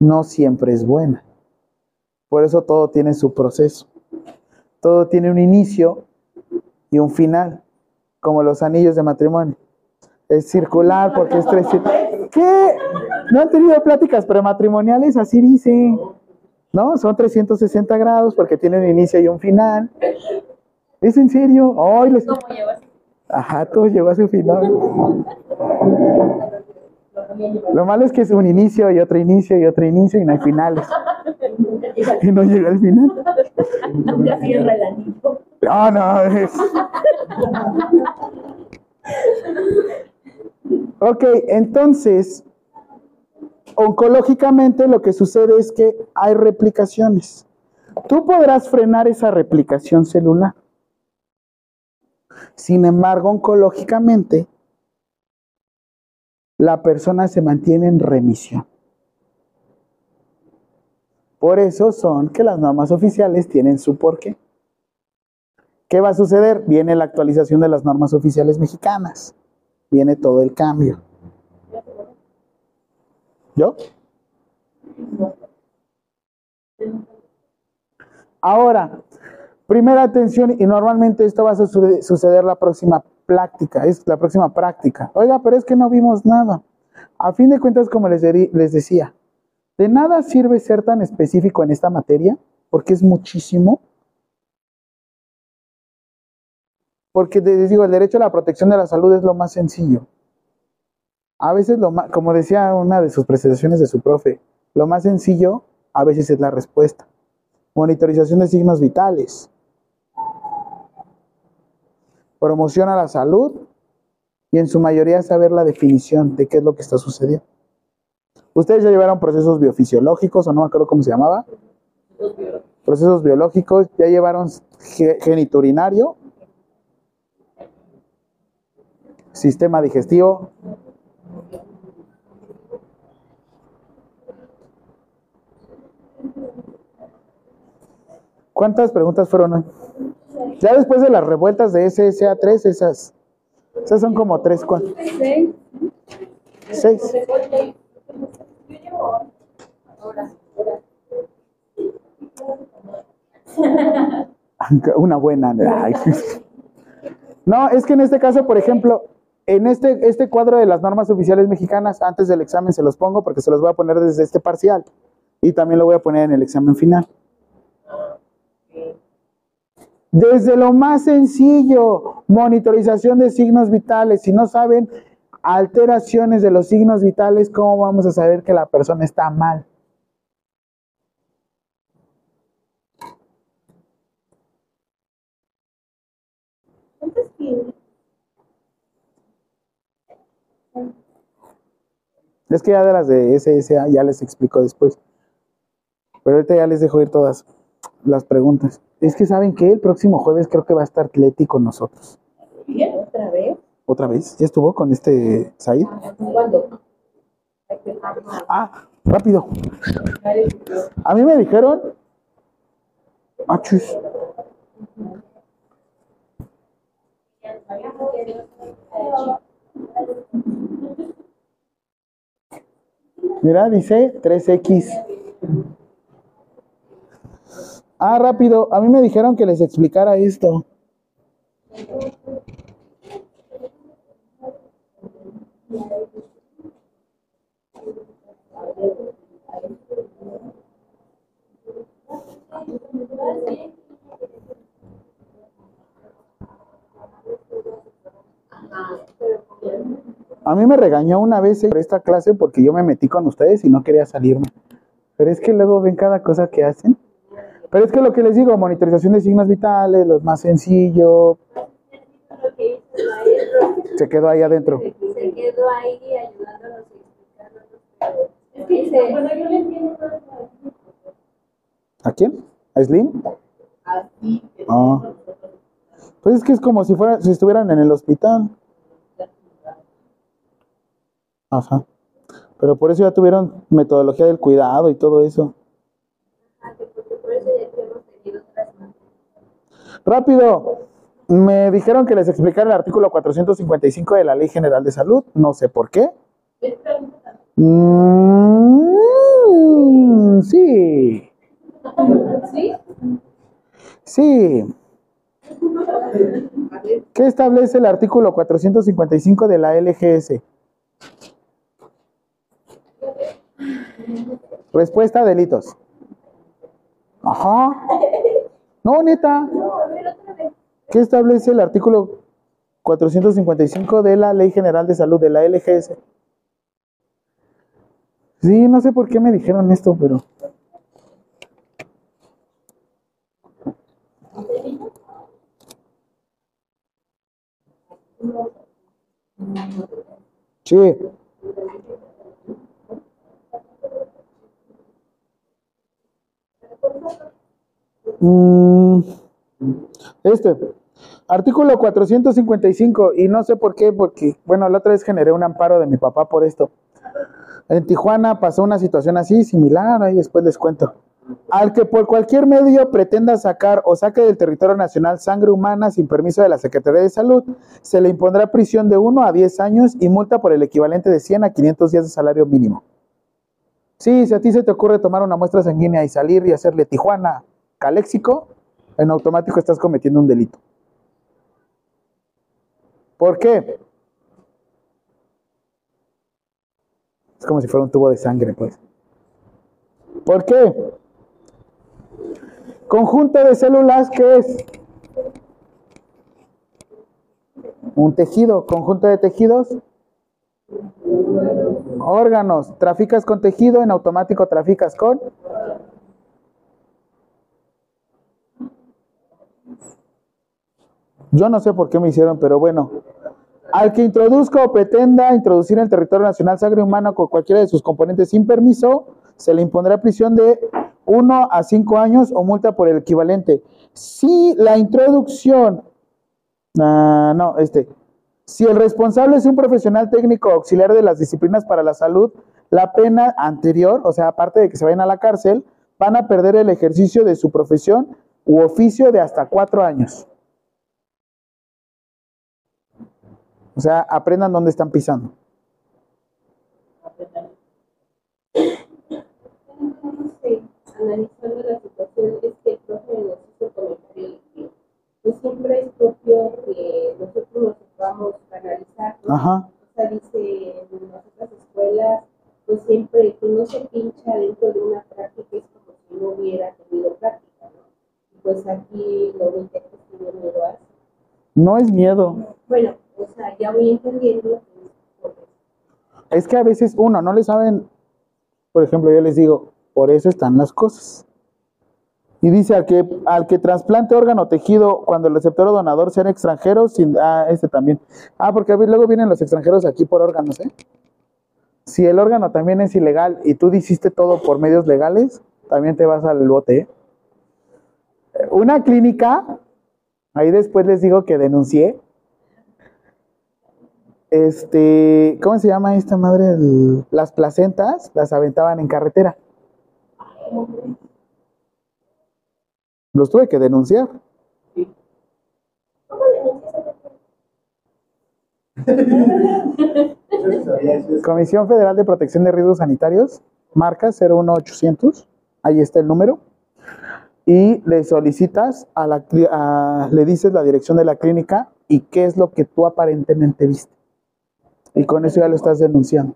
no siempre es buena. Por eso todo tiene su proceso. Todo tiene un inicio y un final, como los anillos de matrimonio. Es circular porque es tres. ¿Qué? ¿No han tenido pláticas prematrimoniales? Así dice. ¿No? Son 360 grados porque tiene un inicio y un final. ¿Es en serio? Ay, les... Ajá, todo llegó a su final. Lo malo es que es un inicio y otro inicio y otro inicio y no hay finales. Y no llega al final. Nunca cierra el anillo. No, no. es- Ok, entonces, oncológicamente lo que sucede es que hay replicaciones. Tú podrás frenar esa replicación celular. Sin embargo, oncológicamente, la persona se mantiene en remisión. Por eso son que las normas oficiales tienen su porqué. ¿Qué va a suceder? Viene la actualización de las normas oficiales mexicanas. Viene todo el cambio. ¿Yo? Ahora, primera atención, y normalmente esto va a suceder, la próxima práctica, es la próxima práctica. Oiga, pero es que no vimos nada. A fin de cuentas, como les, les decía, de nada sirve ser tan específico en esta materia, porque es muchísimo. Porque les digo, el derecho a la protección de la salud es lo más sencillo. A veces, lo más, como decía una de sus presentaciones de su profe, lo más sencillo a veces es la respuesta. Monitorización de signos vitales. Promoción a la salud y en su mayoría saber la definición de qué es lo que está sucediendo. Ustedes ya llevaron procesos biofisiológicos o no me acuerdo cómo se llamaba. Procesos biológicos, ya llevaron ge- geniturinario, sistema digestivo. ¿Cuántas preguntas fueron hoy? Ya después de las revueltas de SSA3, esas, esas son como tres, cuatro, Seis. seis. Yo llevo ahora. Una buena. No, es que en este caso, por ejemplo, en este, este cuadro de las normas oficiales mexicanas, antes del examen se los pongo porque se los voy a poner desde este parcial y también lo voy a poner en el examen final. Desde lo más sencillo, monitorización de signos vitales. Si no saben alteraciones de los signos vitales, ¿cómo vamos a saber que la persona está mal? ¿Cuántos? Es que ya de las de SSA ya les explico después. Pero ahorita ya les dejo ir todas las preguntas. Es que saben que el próximo jueves creo que va a estar Atleti con nosotros. Bien, otra vez. ¿Otra vez? ¿Ya estuvo con este Said? ¿Cuándo? Ah, rápido. A mí me dijeron. Ah, chus. Mira, dice 3X. Ah, rápido. A mí me dijeron que les explicara esto. A mí me regañó una vez por esta clase porque yo me metí con ustedes y no quería salirme. Pero es que luego ven cada cosa que hacen. Pero es que lo que les digo, monitorización de signos vitales, lo más sencillo, se quedó ahí adentro. se quedó ahí ayudándonos entiendo ¿A quién? ¿A Slim? Ah. Pues es que es como si fuera, si estuvieran en el hospital. Ajá. Pero por eso ya tuvieron metodología del cuidado y todo eso. Eso ya que hemos tenido otras materias. Rápido. Me dijeron que les explicara el artículo 455 de la Ley General de Salud. No sé por qué. Mm, sí. ¿Sí? Sí. ¿Qué establece el artículo 455 de la LGS? Respuesta, delitos. Ajá. No, neta. No, a ver otra vez. ¿Qué establece el artículo 455 de la Ley General de Salud, de la LGS? Sí, no sé por qué me dijeron esto, pero... Sí. Mm, este, artículo 455, y no sé por qué, porque, bueno, la otra vez generé un amparo de mi papá por esto. En Tijuana pasó una situación así, similar, ahí después les cuento. Al que por cualquier medio pretenda sacar o saque del territorio nacional sangre humana sin permiso de la Secretaría de Salud, se le impondrá prisión de 1 a 10 años y multa por el equivalente de 100 a 500 días de salario mínimo. Sí, si a ti se te ocurre tomar una muestra sanguínea y salir y hacerle Tijuana caléxico, en automático estás cometiendo un delito. ¿Por qué? Es como si fuera un tubo de sangre, pues. ¿Por qué? Conjunto de células, ¿qué es? Un tejido, conjunto de tejidos. Órganos, traficas con tejido, en automático traficas con Yo no sé por qué me hicieron, pero bueno. Al que introduzca o pretenda introducir en el territorio nacional sangre humana con cualquiera de sus componentes sin permiso, se le impondrá prisión de 1 a 5 años o multa por el equivalente. Si la introducción, ah, no, este, si el responsable es un profesional técnico auxiliar de las disciplinas para la salud, la pena anterior, o sea, aparte de que se vayan a la cárcel, van a perder el ejercicio de su profesión u oficio de hasta cuatro años. O sea, aprendan dónde están pisando. Analizando la situación, es que el profe nos hizo comentario que no siempre es propio que nosotros nos podamos analizar. ¿no? Ajá. O sea, dice en las otras escuelas, pues siempre que no se pincha dentro de una práctica es como si no hubiera tenido práctica, ¿no? Y pues aquí lo que tiene miedo a eso. No es miedo. Bueno, o sea, ya voy entendiendo es que a veces uno no le saben, por ejemplo, yo les digo, por eso están las cosas. Y dice al que al que trasplante órgano tejido cuando el receptor o donador sean extranjeros, ah, este también. Ah, porque luego vienen los extranjeros aquí por órganos, ¿eh? Si el órgano también es ilegal y tú hiciste todo por medios legales, también te vas al bote, ¿eh? Una clínica, ahí después les digo que denuncié, este, ¿cómo se llama esta madre? El- las placentas las aventaban en carretera. Los tuve que denunciar. [LAUGHS] Comisión Federal de Protección de Riesgos Sanitarios, marca 01800, ahí está el número, y le solicitas a la, a- le dices la dirección de la clínica y qué es lo que tú aparentemente viste. Y con eso ya lo estás denunciando.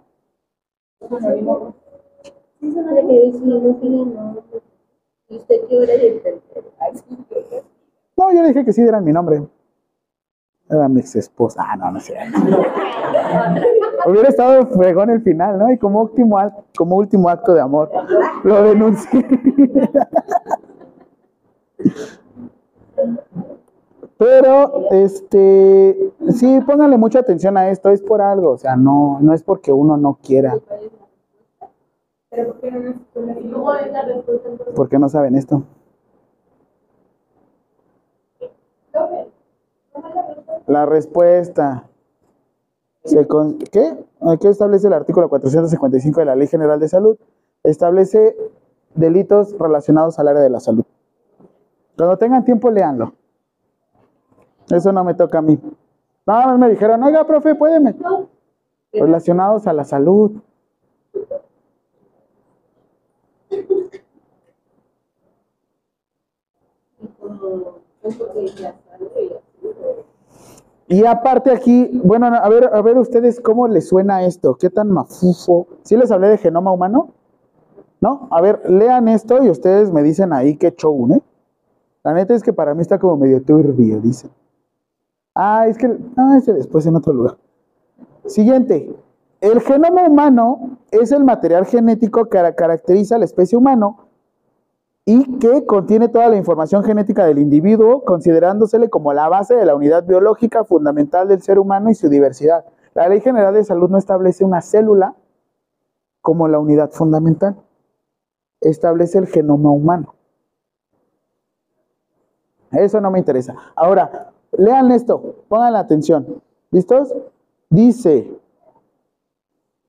No yo le dije que sí, era mi nombre. Era mi ex esposa. Ah, no, no sé. [LAUGHS] Hubiera estado fregón el final, ¿no? Y como último, como último acto de amor, lo denuncié. [LAUGHS] Pero, este, sí, pónganle mucha atención a esto, es por algo, o sea, no, no es porque uno no quiera, ¿por qué no saben esto. Profe, ¿cómo es la respuesta? Se con- ¿Qué? ¿Qué establece el artículo 455 de la Ley General de Salud? Establece delitos relacionados al área de la salud. Cuando tengan tiempo, léanlo. Eso no me toca a mí. Nada más me dijeron, oiga, profe, puédeme. Relacionados a la salud. Y aparte aquí, bueno, a ver, a ver ustedes cómo les suena esto, qué tan mafufo. ¿Sí les hablé de genoma humano? ¿No? A ver, lean esto y ustedes me dicen ahí qué show, ¿eh? La neta es que para mí está como medio turbio, dice. Ah, es que, ah, después en otro lugar. Siguiente. El genoma humano es el material genético que caracteriza a la especie humano y que contiene toda la información genética del individuo, considerándosele como la base de la unidad biológica fundamental del ser humano y su diversidad. La Ley General de Salud no establece una célula como la unidad fundamental, establece el genoma humano. Eso no me interesa. Ahora, lean esto, pongan la atención. ¿Listos? Dice,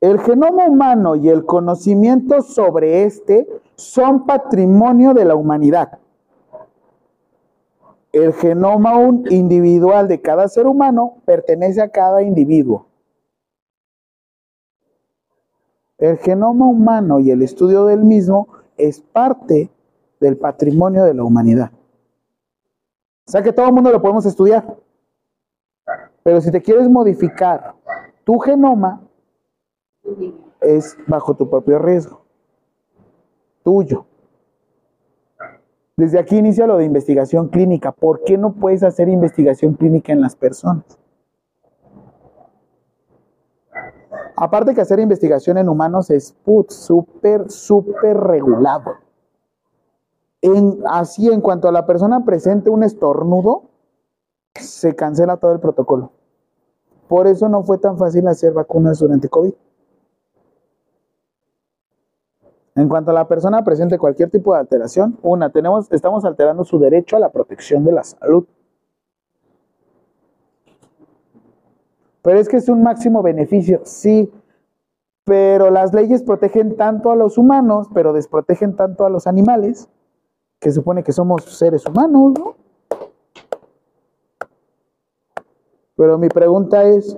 el genoma humano y el conocimiento sobre este son patrimonio de la humanidad. El genoma individual de cada ser humano pertenece a cada individuo. El genoma humano y el estudio del mismo es parte del patrimonio de la humanidad. O sea que todo el mundo lo podemos estudiar. Pero si te quieres modificar tu genoma, es bajo tu propio riesgo. Tuyo. Desde aquí inicia lo de investigación clínica. ¿Por qué no puedes hacer investigación clínica en las personas? Aparte que hacer investigación en humanos es súper, súper regulado. Así, en cuanto a la persona presente un estornudo, se cancela todo el protocolo. Por eso no fue tan fácil hacer vacunas durante COVID. En cuanto a la persona presente cualquier tipo de alteración, una, tenemos, estamos alterando su derecho a la protección de la salud. Pero es que es un máximo beneficio, sí, pero las leyes protegen tanto a los humanos, pero desprotegen tanto a los animales, que supone que somos seres humanos, ¿no? Pero mi pregunta es,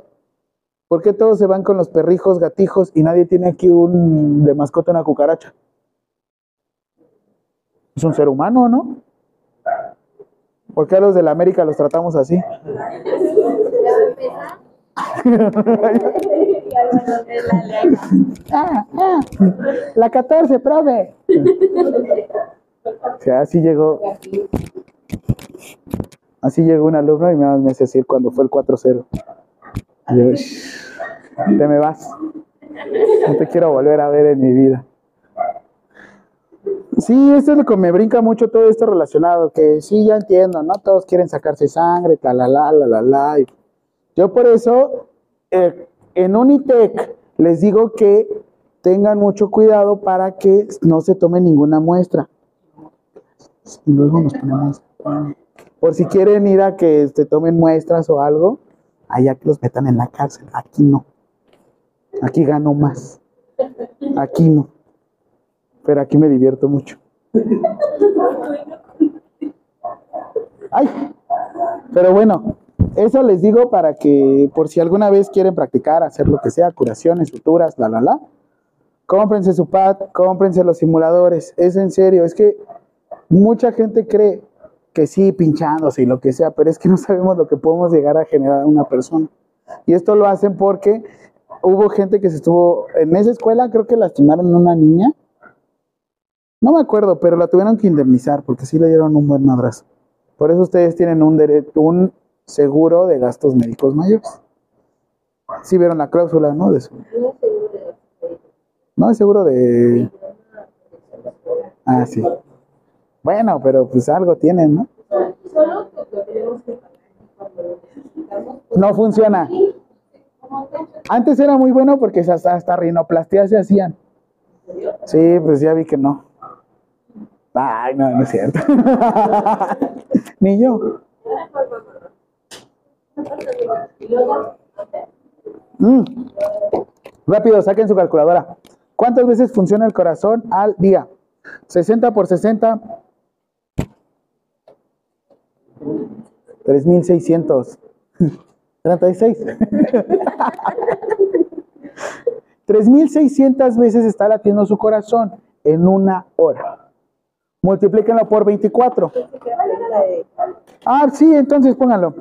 ¿por qué todos se van con los perrijos, gatijos y nadie tiene aquí un de mascota una cucaracha? Es un ser humano, ¿no? ¿Por qué a los de la América los tratamos así? [LAUGHS] [LAUGHS] la 14, profe. [LAUGHS] Así llegó. Así llegó un alumno y me, hace decir cuando fue el 4-0. te me vas. No te quiero volver a ver en mi vida. Sí, esto es lo que me brinca mucho todo esto relacionado, que sí, ya entiendo, ¿no? Todos quieren sacarse sangre, tal, la, la, la, la, Yo por eso, eh, en Unitec, les digo que tengan mucho cuidado para que no se tome ninguna muestra. Y luego nos ponemos... Por si quieren ir a que se tomen muestras o algo, allá que los metan en la cárcel. Aquí no. Aquí gano más. Aquí no. Pero aquí me divierto mucho. Ay, pero bueno, eso les digo para que por si alguna vez quieren practicar, hacer lo que sea, curaciones, suturas, la, la, la, cómprense su pad, cómprense los simuladores. Es en serio, es que mucha gente cree que sí, pinchándose y lo que sea, pero es que no sabemos lo que podemos llegar a generar una persona. Y esto lo hacen porque hubo gente que se estuvo en esa escuela, creo que lastimaron a una niña. No me acuerdo, pero la tuvieron que indemnizar porque sí le dieron un buen madrazo. Por eso ustedes tienen un, un seguro de gastos médicos mayores. Sí vieron la cláusula, ¿no? De eso. No es seguro de... Ah, sí. Bueno, pero pues algo tienen, ¿no? No funciona. Antes era muy bueno porque hasta, hasta rinoplastia se hacían. Sí, pues ya vi que no. Ay, no, no es cierto. [LAUGHS] Ni yo. Mm. Rápido, saquen su calculadora. ¿Cuántas veces funciona el corazón al día? 60 por 60, 3600. 36. 3600 veces está latiendo su corazón en una hora. Multiplíquenlo por 24. Ah, sí, entonces pónganlo.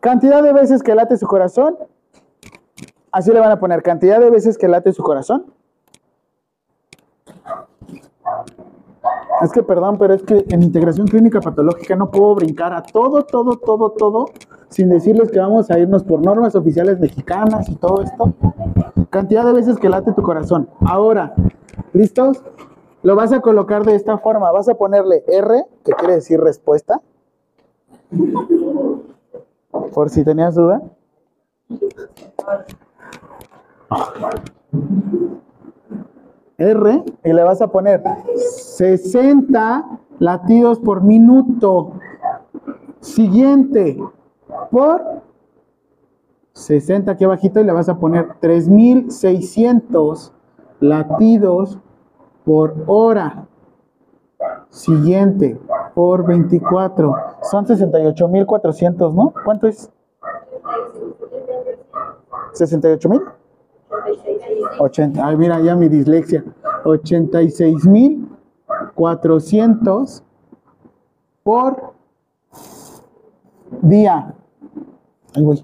Cantidad de veces que late su corazón. Así le van a poner cantidad de veces que late su corazón Es que perdón, pero es que en integración clínica patológica no puedo brincar a todo, todo, todo, todo sin decirles que vamos a irnos por normas oficiales mexicanas y todo esto. Cantidad de veces que late tu corazón. Ahora, ¿listos? Lo vas a colocar de esta forma. Vas a ponerle R, que quiere decir respuesta. Por si tenías duda. R y le vas a poner 60 latidos por minuto. Siguiente, por 60 aquí abajito y le vas a poner 3600 latidos por hora. Siguiente, por 24. Son 68.400, ¿no? ¿Cuánto es? ¿68.000? 80. Ay, mira, ya mi dislexia. 86.400 por día. Ahí voy.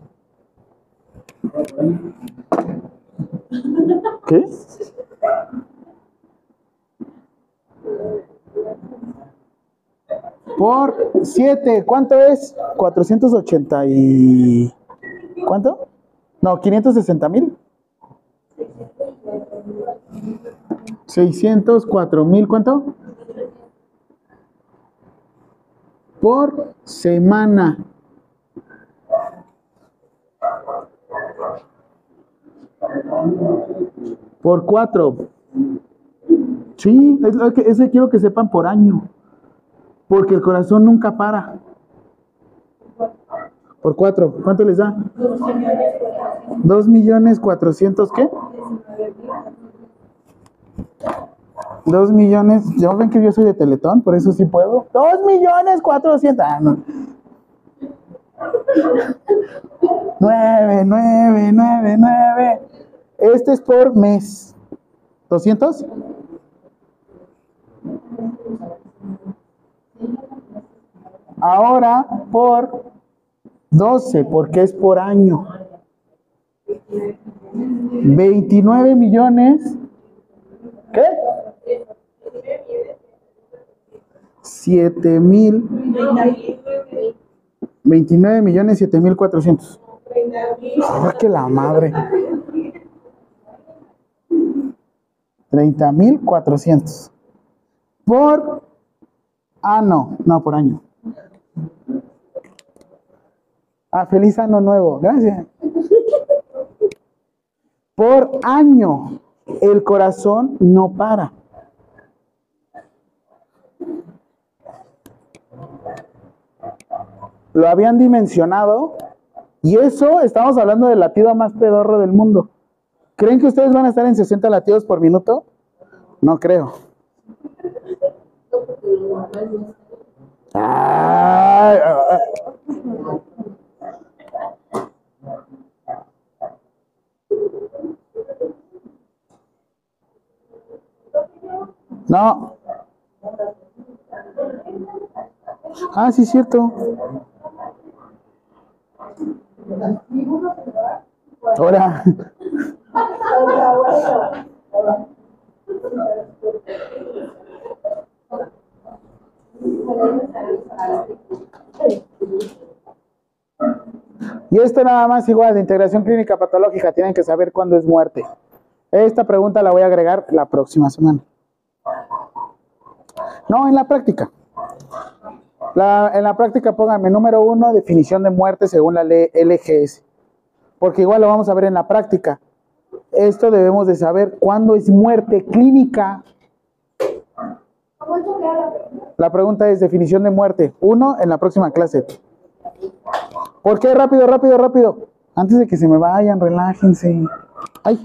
¿Qué? Por 7, ¿cuánto es? 480 y... ¿Cuánto? No, 560 mil. 604 mil, ¿cuánto? Por semana. Por cuatro. Sí, es lo que, ese quiero que sepan por año. Porque el corazón nunca para. Por cuatro. ¿Cuánto les da? Dos millones cuatrocientos, ¿qué? Dos millones, ya ven que yo soy de Teletón, por eso sí puedo. Dos millones cuatrocientos. Ah, no. Nueve, nueve, nueve, nueve. Este es por mes. ¿200? Ahora por 12, porque es por año. 29 millones. ¿Qué? 7 mil. 29 millones 7 mil 400. que la madre. 30 mil 400. Por. Ah, no, no, por año. Ah, feliz año nuevo. Gracias. Por año, el corazón no para. Lo habían dimensionado y eso estamos hablando del latido más pedorro del mundo. ¿Creen que ustedes van a estar en 60 latidos por minuto? No creo. No. Ah, sí, cierto. Ahora. Y esto nada más igual de integración clínica patológica, tienen que saber cuándo es muerte. Esta pregunta la voy a agregar la próxima semana. No, en la práctica. en la práctica pónganme número uno, definición de muerte según la ley LGS. Porque igual lo vamos a ver en la práctica. Esto debemos de saber cuándo es muerte clínica. La pregunta es definición de muerte. Uno en la próxima clase. ¿Por qué? Rápido, rápido, rápido. Antes de que se me vayan, relájense. Ay.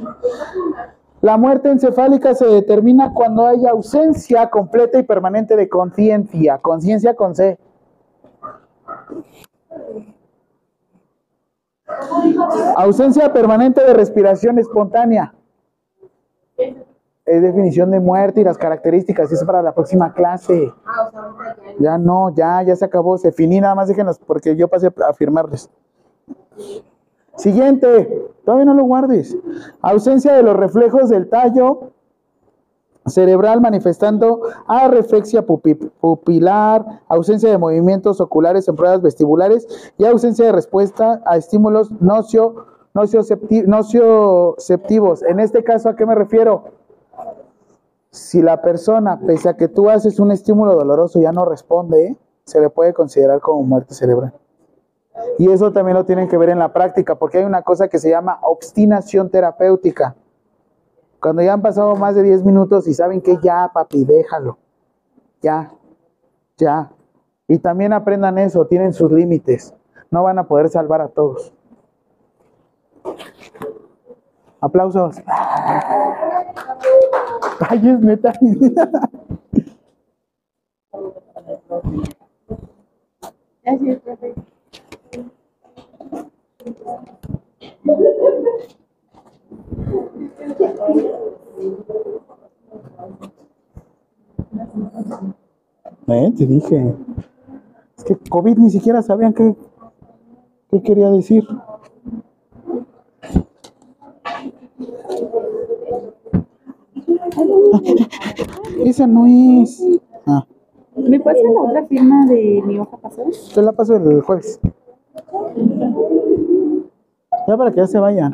La muerte encefálica se determina cuando hay ausencia completa y permanente de conciencia. Conciencia con C. Ausencia permanente de respiración espontánea. Es definición de muerte y las características. Es para la próxima clase. Ya no, ya, ya se acabó. Se finí, nada más déjenos porque yo pasé a firmarles. Siguiente, todavía no lo guardes. Ausencia de los reflejos del tallo cerebral manifestando arrefexia pupi- pupilar, ausencia de movimientos oculares en pruebas vestibulares y ausencia de respuesta a estímulos nocio, nociocepti- nocioceptivos. En este caso, ¿a qué me refiero? Si la persona, pese a que tú haces un estímulo doloroso, ya no responde, se le puede considerar como muerte cerebral. Y eso también lo tienen que ver en la práctica, porque hay una cosa que se llama obstinación terapéutica. Cuando ya han pasado más de 10 minutos y saben que ya, papi, déjalo. Ya, ya. Y también aprendan eso, tienen sus límites. No van a poder salvar a todos. Aplausos. [LAUGHS] Ay, es neta. Gracias. Eh, te dije. Es que COVID ni siquiera sabían qué, qué quería decir. Esa no es. Ah, ¿Me pasa la otra firma de mi hoja pasada? te la paso el jueves. Ya para que ya se vayan.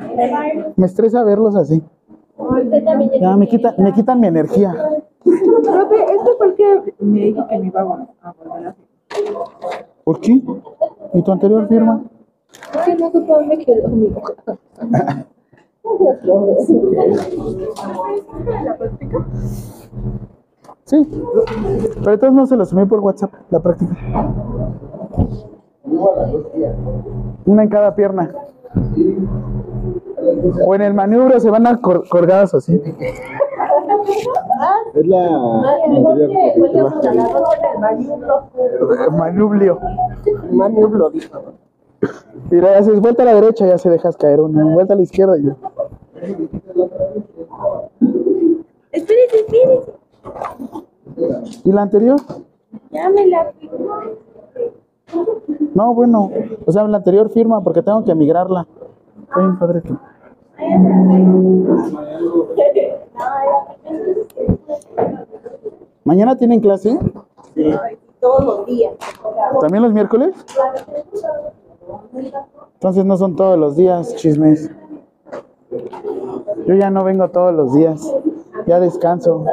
Me estresa verlos así. Ya me quitan, me quitan mi energía. Profe, este fue el que me dijo que me iba a vol- a volver a. ¿Por qué? ¿Y tu anterior firma? que no supo dónde quedó mi. Sí. Pero entonces no se lo sumé por WhatsApp, la práctica. Una en cada pierna. O en el maniobro se van a cor- colgadas así. Es la Manublio. Manublo, dijo. Y le haces vuelta a la derecha, ya se dejas caer una. Vuelta a la izquierda y ya. Espérese, espérese. ¿Y la anterior? Ya me la No, bueno. O sea, la anterior firma porque tengo que migrarla. Está bien padre. ¿Mañana tienen clase? todos los días. ¿También los miércoles? Entonces no son todos los días, chismes. Yo ya no vengo todos los días. Ya descanso.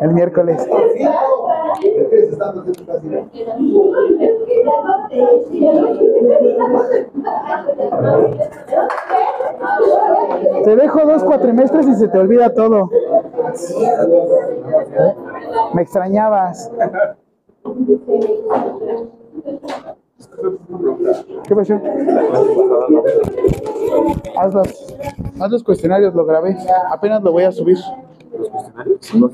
El miércoles. Te dejo dos cuatrimestres y se te olvida todo. Me extrañabas. ¿Qué pasó? Haz los, haz los cuestionarios, lo grabé. Apenas lo voy a subir. ¿Los cuestionarios? ¿No?